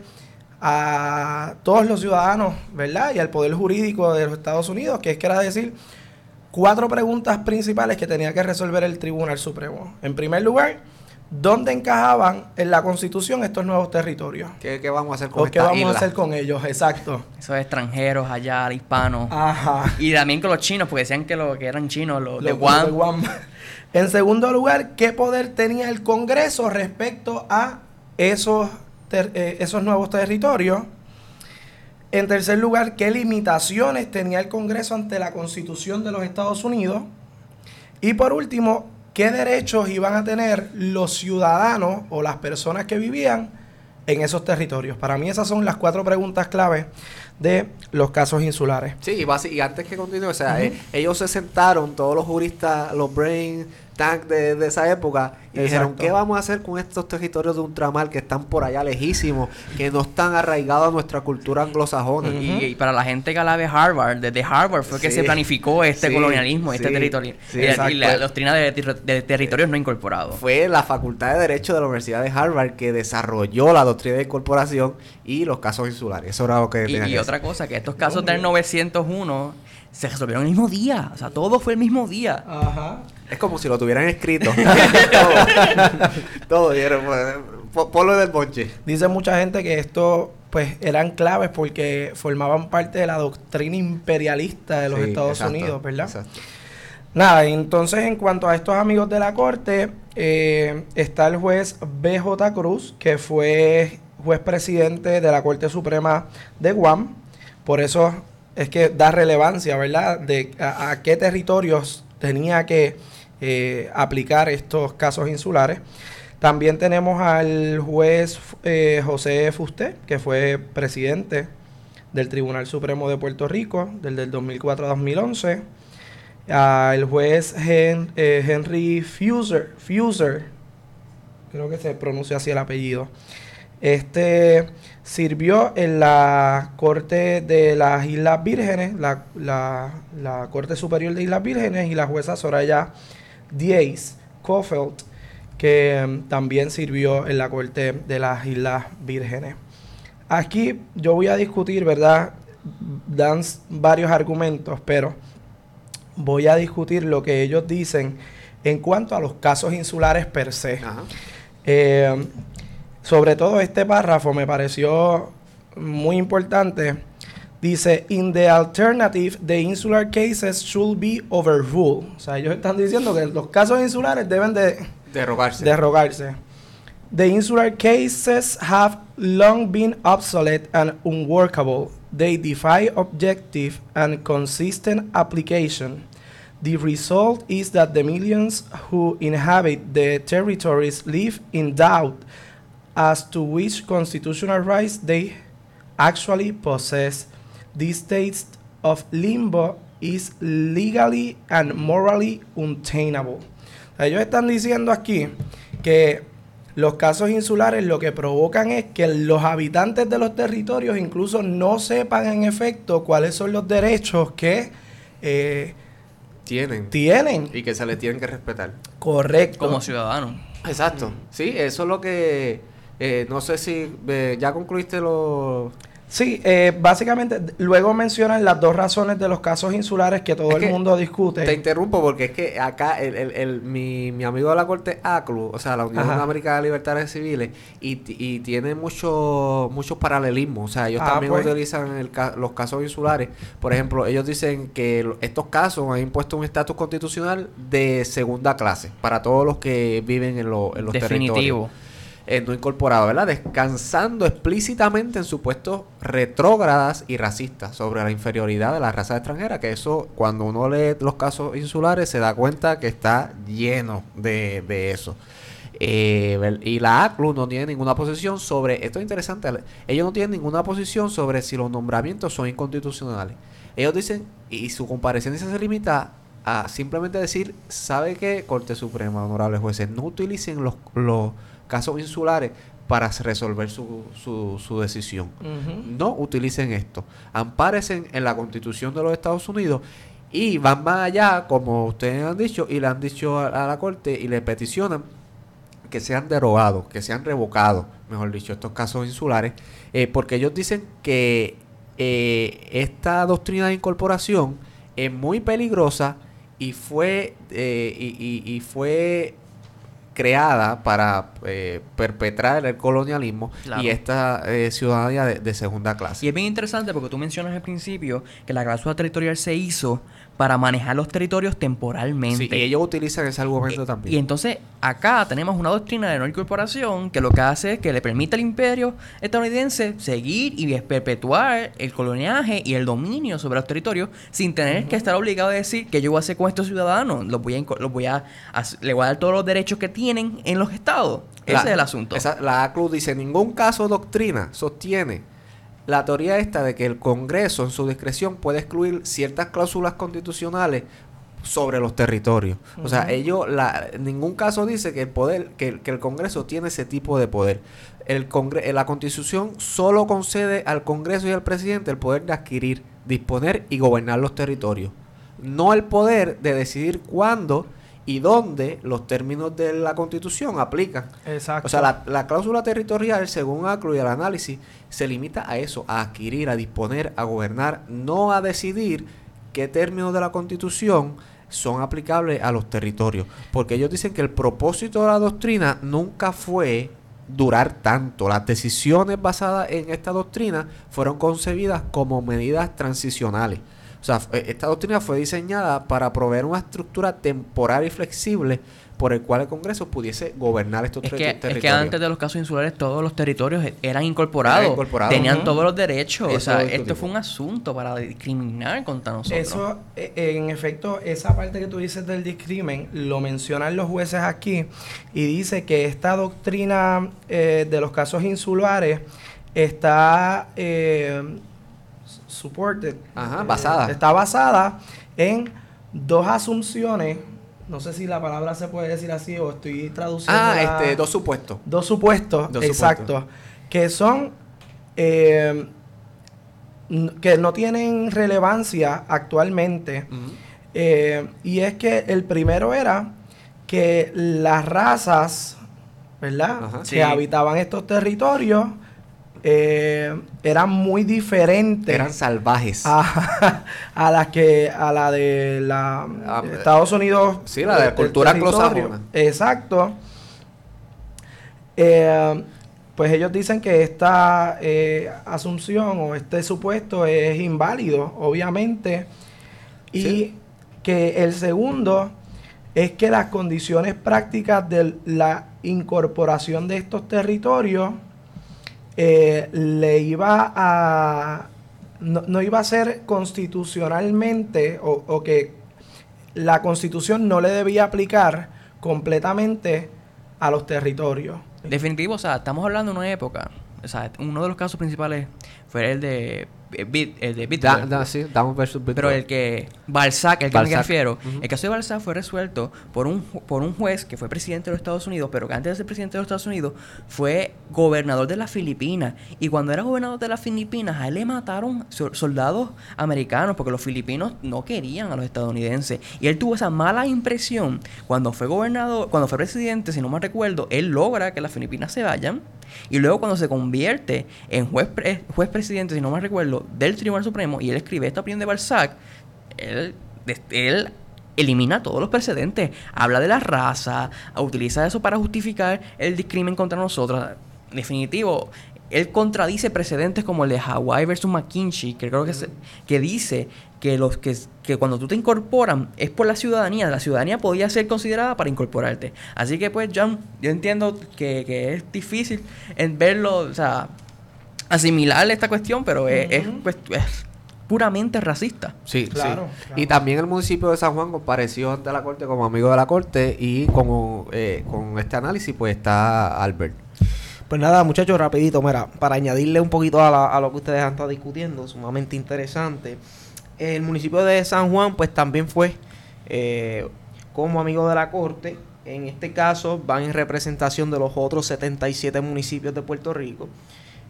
a todos los ciudadanos, ¿verdad? Y al poder jurídico de los Estados Unidos, que es que era decir cuatro preguntas principales que tenía que resolver el Tribunal Supremo. En primer lugar, ¿dónde encajaban en la Constitución estos nuevos territorios? ¿Qué, qué vamos a hacer con ¿Qué vamos isla? a hacer con ellos? Exacto. Esos extranjeros allá, hispanos. Ajá. Y también con los chinos, porque decían que, lo, que eran chinos, los, los de, Guam. de Guam. [laughs] En segundo lugar, ¿qué poder tenía el Congreso respecto a esos, ter, eh, esos nuevos territorios? En tercer lugar, ¿qué limitaciones tenía el Congreso ante la Constitución de los Estados Unidos? Y por último, ¿qué derechos iban a tener los ciudadanos o las personas que vivían en esos territorios? Para mí esas son las cuatro preguntas clave de los casos insulares. Sí, y, antes que continúe, o sea, uh -huh. eh, ellos se sentaron, todos los juristas, los brain tank de, de esa época, y Exacto. dijeron, ¿qué vamos a hacer con estos territorios de ultramar que están por allá lejísimos, que no están arraigados a nuestra cultura anglosajona? Uh -huh. y, y, para la gente que la ve Harvard, desde Harvard fue sí. que se planificó este sí, colonialismo, sí, este territorio, y, y, la doctrina de, de, territorios no incorporados. Fue la Facultad de Derecho de la Universidad de Harvard que desarrolló la doctrina de incorporación y los casos insulares. Eso era lo que Y, y otra cosa, que estos casos del 901 se resolvieron el mismo día. O sea, todo fue el mismo día. Ajá. Es como si lo tuvieran escrito. [laughs] todo. todo. Ponlo del bonche. Dice mucha gente que esto pues eran claves porque formaban parte de la doctrina imperialista de los sí, Estados exacto, Unidos, ¿verdad? Exacto. Nada, entonces en cuanto a estos amigos de la corte, eh, está el juez BJ Cruz, que fue juez presidente de la Corte Suprema de Guam. Por eso es que da relevancia, ¿verdad? De a, qué territorios tenía que eh, aplicar estos casos insulares. También tenemos al juez eh, José Fusté, que fue presidente del Tribunal Supremo de Puerto Rico, del 2004 a 2011. Al juez eh, Henry Fuser, Fuser, creo que se pronuncia así el apellido. Este sirvió en la Corte de las Islas Vírgenes, la, la Corte Superior de Islas Vírgenes, y la jueza Soraya Diez Kofeld que em, también sirvió en la Corte de las Islas Vírgenes. Aquí yo voy a discutir, ¿verdad? Dan varios argumentos, pero voy a discutir lo que ellos dicen en cuanto a los casos insulares per se. Em, sobre todo este párrafo me pareció muy importante. Dice, in the alternative, the insular cases should be overruled. O sea, ellos están diciendo que los casos insulares deben de Derrogarse. Derrogarse. The insular cases have long been obsolete and unworkable. They defy objective and consistent application. The result is that the millions who inhabit the territories live in doubt as to which constitutional rights they actually possess. This state of limbo is legally and morally untenable. Ellos están diciendo aquí que los casos insulares lo que provocan es que los habitantes de los territorios incluso no sepan en efecto cuáles son los derechos que eh, tienen. tienen. Y que se les tienen que respetar. Correcto. Como ciudadanos. Exacto. Sí, eso es lo que... Eh, no sé si eh, ya concluiste lo... Sí, eh, básicamente luego mencionan las dos razones de los casos insulares que todo el mundo discute. Te interrumpo porque es que acá el, el, el mi, mi, amigo de la corte ACLU, o sea, la Unión Americana de Libertades Civiles, y, y tiene muchos muchos paralelismos. O sea, ellos ah, también pues. utilizan el, los casos insulares. Por ejemplo, ellos dicen que estos casos han impuesto un estatus constitucional de segunda clase para todos los que viven en, lo, en los Definitivo. territorios eh, no incorporado, ¿verdad? Descansando explícitamente en supuestos retrógradas y racistas sobre la inferioridad de la raza extranjera, que eso cuando uno lee los casos insulares se da cuenta que está lleno de, de eso. Eh, y la ACLU no tiene ninguna posición sobre, esto es interesante, ellos no tienen ninguna posición sobre si los nombramientos son inconstitucionales. Ellos dicen, y su comparecencia se limita a simplemente decir, ¿sabe qué? Corte Suprema, honorables jueces, no utilicen los, los casos insulares para resolver su, su, decisión. No utilicen esto. Ampárense en la constitución de los Estados Unidos y van más allá, como ustedes han dicho, y le han dicho a, la Corte y le peticionan que sean derogados, que sean revocados, mejor dicho, estos casos insulares, eh, porque ellos dicen que eh, esta doctrina de incorporación es muy peligrosa y fue, eh, y, y, fue creada para eh, perpetrar el colonialismo y esta eh, ciudadanía de, segunda clase. Y es bien interesante porque tú mencionas al principio que la cláusula territorial se hizo para manejar los territorios temporalmente. Sí, y ellos utilizan ese argumento eh, también. Y entonces acá tenemos una doctrina de no incorporación que lo que hace es que le permite al imperio estadounidense seguir y perpetuar el coloniaje y el dominio sobre los territorios sin tener que estar obligado a decir que yo voy a hacer con estos ciudadanos, los voy a, los voy a, le voy a dar todos los derechos que tienen en los estados. Ese es el asunto. la ACLU dice, en ningún caso doctrina sostiene la teoría esta de que el Congreso en su discreción puede excluir ciertas cláusulas constitucionales sobre los territorios. O sea, ellos, la, en ningún caso dice que el poder, que, el Congreso tiene ese tipo de poder. El congre la Constitución solo concede al Congreso y al presidente el poder de adquirir, disponer y gobernar los territorios. No el poder de decidir cuándo y dónde los términos de la Constitución aplican. Exacto. O sea, la, cláusula territorial, según ACLU y el análisis, se limita a eso, a adquirir, a disponer, a gobernar, no a decidir qué términos de la Constitución son aplicables a los territorios. Porque ellos dicen que el propósito de la doctrina nunca fue durar tanto. Las decisiones basadas en esta doctrina fueron concebidas como medidas transicionales. O sea, esta doctrina fue diseñada para proveer una estructura temporal y flexible por el cual el Congreso pudiese gobernar estos Es que, territorios. es que antes de los casos insulares todos los territorios eran incorporados. Eran incorporados. Tenían todos los derechos. Eso o sea, es esto fue un asunto para discriminar contra nosotros. Eso, eh, en efecto, esa parte que tú dices del discrimen, lo mencionan los jueces aquí y dice que esta doctrina eh, de los casos insulares está eh, supported, Ajá, eh, basada. está basada en dos asunciones, no sé si la palabra se puede decir así o estoy traduciendo. Ah, la- este, dos supuestos. Dos supuestos, Dos exacto. Que son. eh, que no tienen relevancia actualmente. Eh, y es que el primero era que las razas, ¿verdad? Ajá. Que Sí. habitaban estos territorios eh, eran muy diferentes Eran salvajes. a, [laughs] a las que a la de la Ah, Estados Unidos sí, la de del cultura anglosajona. exacto Eh, pues ellos dicen que esta eh, asunción o este supuesto es inválido obviamente y Sí. que el segundo es que las condiciones prácticas de la incorporación de estos territorios eh, le iba a no, no iba a ser constitucionalmente o, o que la constitución no le debía aplicar completamente a los territorios. Definitivo, o sea, estamos hablando de una época. O sea, uno de los casos principales fue el de eh, Bit- el de Bitcoin. da- sí, Down versus Pero el que Balzac, el que me refiero, el caso de Balzac fue resuelto por un por un juez que fue presidente de los Estados Unidos, pero que antes de ser presidente de los Estados Unidos fue gobernador de las Filipinas y cuando era gobernador de las Filipinas a él le mataron so- soldados americanos porque los filipinos no querían a los estadounidenses. Y él tuvo esa mala impresión cuando fue gobernador, cuando fue presidente, si no me recuerdo, él logra que las Filipinas se vayan y luego cuando se convierte en juez, juez presidente, si no me recuerdo, del Tribunal Supremo y él escribe esta opinión de Balzac, él, él elimina todos los precedentes, habla de la raza, utiliza eso para justificar el discrimen contra nosotros. Definitivo, él contradice precedentes como el de Hawaii versus McKinsey, que creo que, se- que dice que los que, que cuando tú te incorporan es por la ciudadanía, la ciudadanía podía ser considerada para incorporarte. Así que pues John, yo entiendo que, que es difícil en verlo, o sea, asimilar esta cuestión, pero es, es cuest- es puramente racista. Sí, Claro, sí. claro. Y también el municipio de San Juan compareció ante la corte como amigo de la corte y como eh, con este análisis pues está Albert. Pues nada, muchachos, rapidito, mira, para añadirle un poquito a, lo que ustedes han estado discutiendo, sumamente interesante. El municipio de San Juan, pues también fue eh, como amigo de la corte. En este caso, van en representación de los otros 77 municipios de Puerto Rico.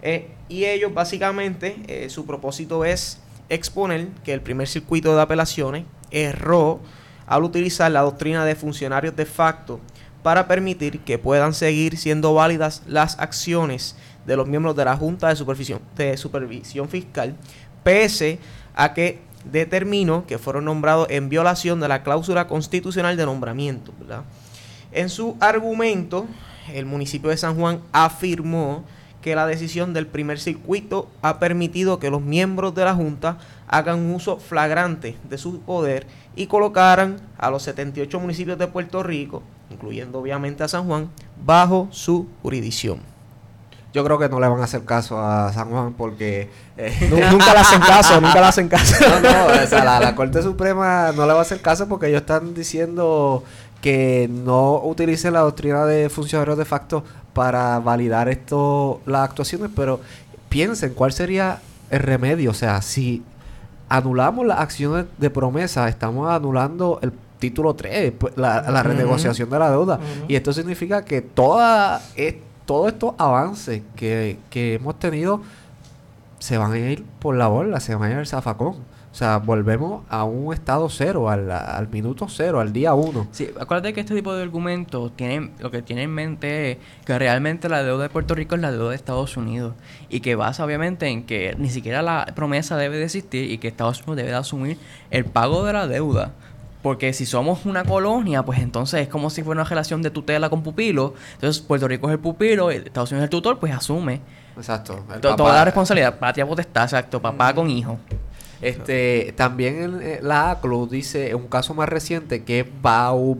Eh, y ellos, básicamente, eh, su propósito es exponer que el primer circuito de apelaciones erró al utilizar la doctrina de funcionarios de facto para permitir que puedan seguir siendo válidas las acciones de los miembros de la Junta de Supervisión, Fiscal, pese a que determinó que fueron nombrados en violación de la cláusula constitucional de nombramiento. En su argumento, el municipio de San Juan afirmó que la decisión del primer circuito ha permitido que los miembros de la Junta hagan uso flagrante de su poder y colocaran a los 78 municipios de Puerto Rico, incluyendo obviamente a San Juan, bajo su jurisdicción. Yo creo que no le van a hacer caso a San Juan porque... eh, [laughs] Nu- [laughs] nunca le hacen caso, nunca le hacen caso. no, no, o sea, la, la Corte Suprema no le va a hacer caso porque ellos están diciendo que no utilice la doctrina de funcionarios de facto para validar esto, las actuaciones, pero piensen cuál sería el remedio. O sea, si anulamos las acciones de promesa, estamos anulando el título 3, pues, la, renegociación de la deuda. Y esto significa que toda, es- todos estos avances que, que hemos tenido se van a ir por la borda, se van a ir al zafacón. O sea, volvemos a un estado cero, al, al minuto cero, al día uno. Sí, acuérdate que este tipo de argumentos tienen, lo que tienen en mente es que realmente la deuda de Puerto Rico es la deuda de Estados Unidos y que basa obviamente en que ni siquiera la promesa debe de existir y que Estados Unidos debe de asumir el pago de la deuda. Porque si somos una colonia, pues entonces es como si fuera una relación de tutela con pupilo. Entonces Puerto Rico es el pupilo, Estados Unidos es el tutor, pues asume Exacto. to- toda la responsabilidad, patria potestad, exacto, papá con hijo. Este, también eh, la ACLU dice, un caso más reciente, que es Bau,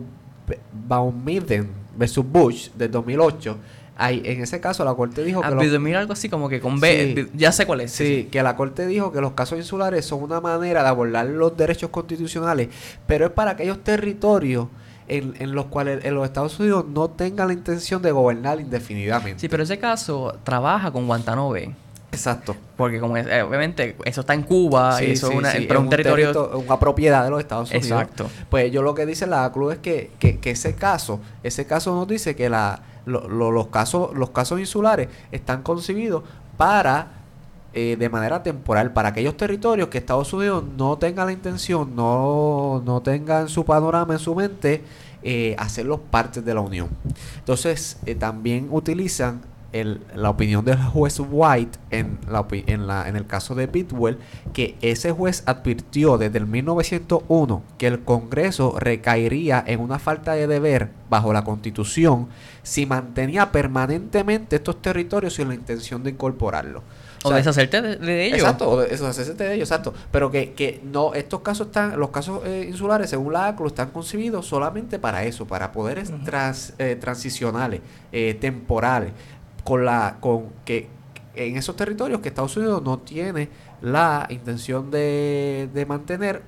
Baumiden versus Bush del 2008, ahí, en ese caso la corte dijo Ah, que... los- mira algo así como que con B. Sí. Ya sé cuál es. Sí, que la Corte dijo que los casos insulares son una manera de abordar los derechos constitucionales, pero es para aquellos territorios en, en los cuales en los Estados Unidos no tengan la intención de gobernar indefinidamente. Sí, pero ese caso trabaja con Guantánamo Bay. Exacto. Porque como es- eh, obviamente eso está en Cuba Sí, y eso sí, es una, sí, pero es un territorio... territo- una propiedad de los Estados Unidos. Exacto. Pues yo lo que dice la ACLU es que, que, que ese caso, ese caso nos dice que la, lo- lo- los casos, los casos insulares están concebidos para eh, de manera temporal para aquellos territorios que Estados Unidos no tenga la intención, no, no tenga en su panorama, en su mente, eh, hacerlos partes de la Unión. Entonces, eh, también utilizan el- la opinión del juez White en, la, en, la, en el caso de Bidwell, que ese juez advirtió desde el 1901 que el Congreso recaería en una falta de deber bajo la Constitución si mantenía permanentemente estos territorios sin la intención de incorporarlos. O sea, deshacerte de, de ellos. Exacto, o de- eso, hacerse de ellos, exacto. Pero que, que no, estos casos están, los casos eh, insulares, según la ACLU, están concebidos solamente para eso, para poderes trans- eh, transicionales, eh, temporales, con la, con que en esos territorios que Estados Unidos no tiene la intención de, de mantener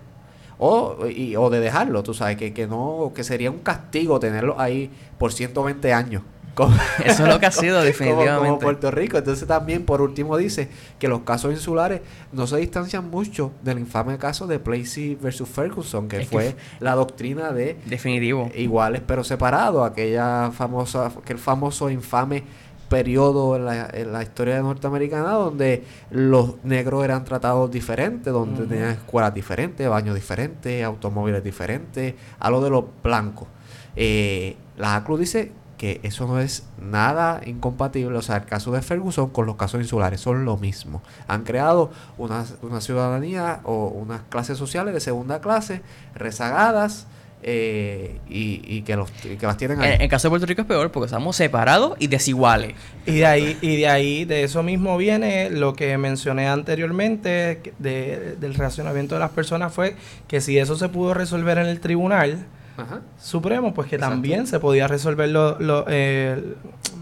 o, y- o de dejarlo, tú sabes, que, que no, que sería un castigo tenerlo ahí por 120 años. Como- Eso es lo que ha [laughs] sido como- definitivamente. Como, Puerto Rico. Entonces también, por último, dice que los casos insulares no se distancian mucho del infame caso de Placey versus Ferguson, que Es fue la doctrina de Definitivo. iguales pero separados, aquella famosa, aquel famoso infame periodo en la, en la historia norteamericana donde los negros eran tratados diferentes, donde tenían escuelas diferentes, baños diferentes, automóviles diferentes, a lo de los blancos. Eh, la ACLU dice que eso no es nada incompatible, o sea, el caso de Ferguson con los casos insulares son lo mismo. Han creado una, una ciudadanía o unas clases sociales de segunda clase rezagadas eh, y, y que los y que las tienen ahí. En el caso de Puerto Rico es peor porque estamos separados y desiguales. Y de ahí, y de ahí, de eso mismo viene lo que mencioné anteriormente de- del racionamiento de las personas fue que si eso se pudo resolver en el tribunal Ajá. supremo, pues que Exacto. también se podía resolver lo, lo, eh,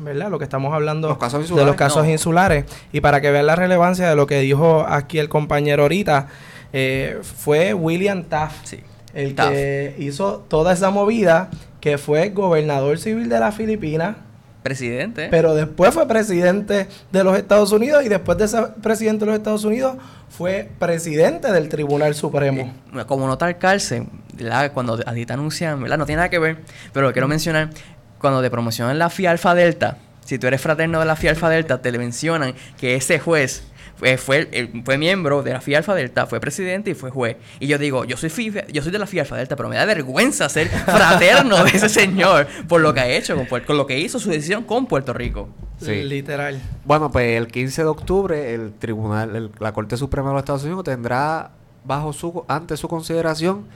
¿verdad? Lo que estamos hablando Los casos de los casos no. insulares. Y para que vean la relevancia de lo que dijo aquí el compañero ahorita, eh, fue William Taft Sí. El que hizo toda esa movida, que fue gobernador civil de las Filipinas. Presidente. Pero después fue presidente de los Estados Unidos y después de ser presidente de los Estados Unidos fue presidente del Tribunal Supremo. Eh, como nota al cárcel, ¿verdad? cuando a ti te anuncian, ¿verdad? No tiene nada que ver, pero lo quiero mencionar, cuando te promocionan la FI Alfa Delta, si tú eres fraterno de la FI Alfa Delta, te le mencionan que ese juez fue, fue, el- fue miembro de la FI Alfa Delta, fue presidente y fue juez. Y yo digo, yo soy, FI yo soy de la FI Alfa Delta, pero me da vergüenza ser [laughs] fraterno de ese señor por lo que ha hecho, con, lo que hizo su decisión con Puerto Rico. Sí. Literal. Bueno, pues el 15 de octubre el tribunal, el- la Corte Suprema de los Estados Unidos tendrá bajo su ante su consideración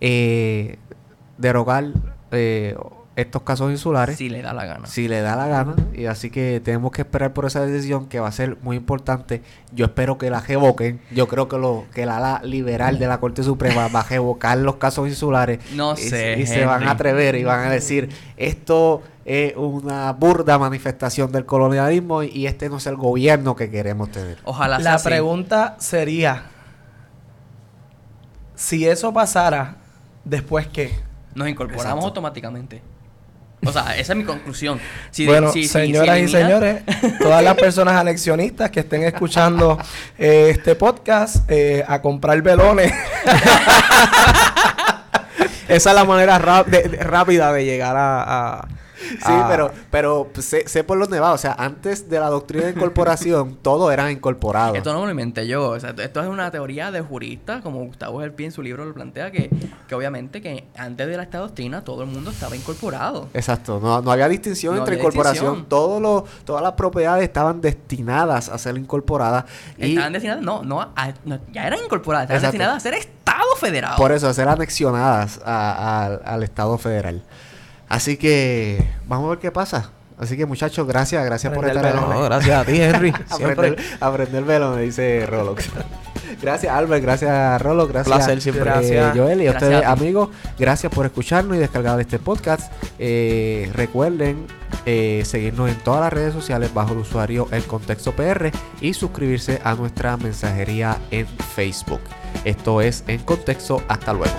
eh, derogar eh, estos casos insulares Si le da la gana. si le da la gana y así que tenemos que esperar por esa decisión que va a ser muy importante. Yo espero que la revoquen. Yo creo que lo que la ala liberal de la Corte Suprema va a revocar los casos insulares No y, sé, y se van a atrever y van a decir esto es una burda manifestación del colonialismo y este no es el gobierno que queremos tener. Ojalá sea La así. pregunta sería, si eso pasara, ¿después qué? Nos incorporamos Exacto. automáticamente. O sea, esa es mi conclusión. Si- bueno, si- señoras si y señores, [laughs] todas las personas anexionistas que estén escuchando eh, este podcast, eh, a comprar velones. [laughs] [laughs] Esa es la manera rap- de- de- rápida de llegar a... a- [laughs] Sí, a- pero, pero sé, sé por los nevados. O sea, antes de la doctrina de incorporación, [laughs] todo era incorporado. Esto no me lo inventé yo. O sea, esto- es una teoría de juristas, como Gustavo Gelpi en su libro lo plantea, que, que obviamente que antes de la esta doctrina todo el mundo estaba incorporado. Exacto, no, no había distinción No entre había incorporación. Todos los, todas las propiedades estaban destinadas a ser incorporadas. Y Estaban destinadas, no, no, a- no, ya eran incorporadas, estaban Exacto. destinadas a ser Estado federado. por eso a ser anexionadas a- a- al Estado federal. Así que vamos a ver qué pasa. Así que muchachos, gracias, gracias por Prender estar. No, gracias a ti, Henry. [laughs] Aprender, aprender velo, me dice Rolox. [laughs] gracias Albert, gracias Rolo, gracias Placer siempre. eh, Gracias. Joel y a Gracias ustedes a amigos, gracias por escucharnos y descargar este podcast. Eh, recuerden eh, seguirnos en todas las redes sociales bajo el usuario El Contexto PR y suscribirse a nuestra mensajería en Facebook. Esto es En Contexto, hasta luego.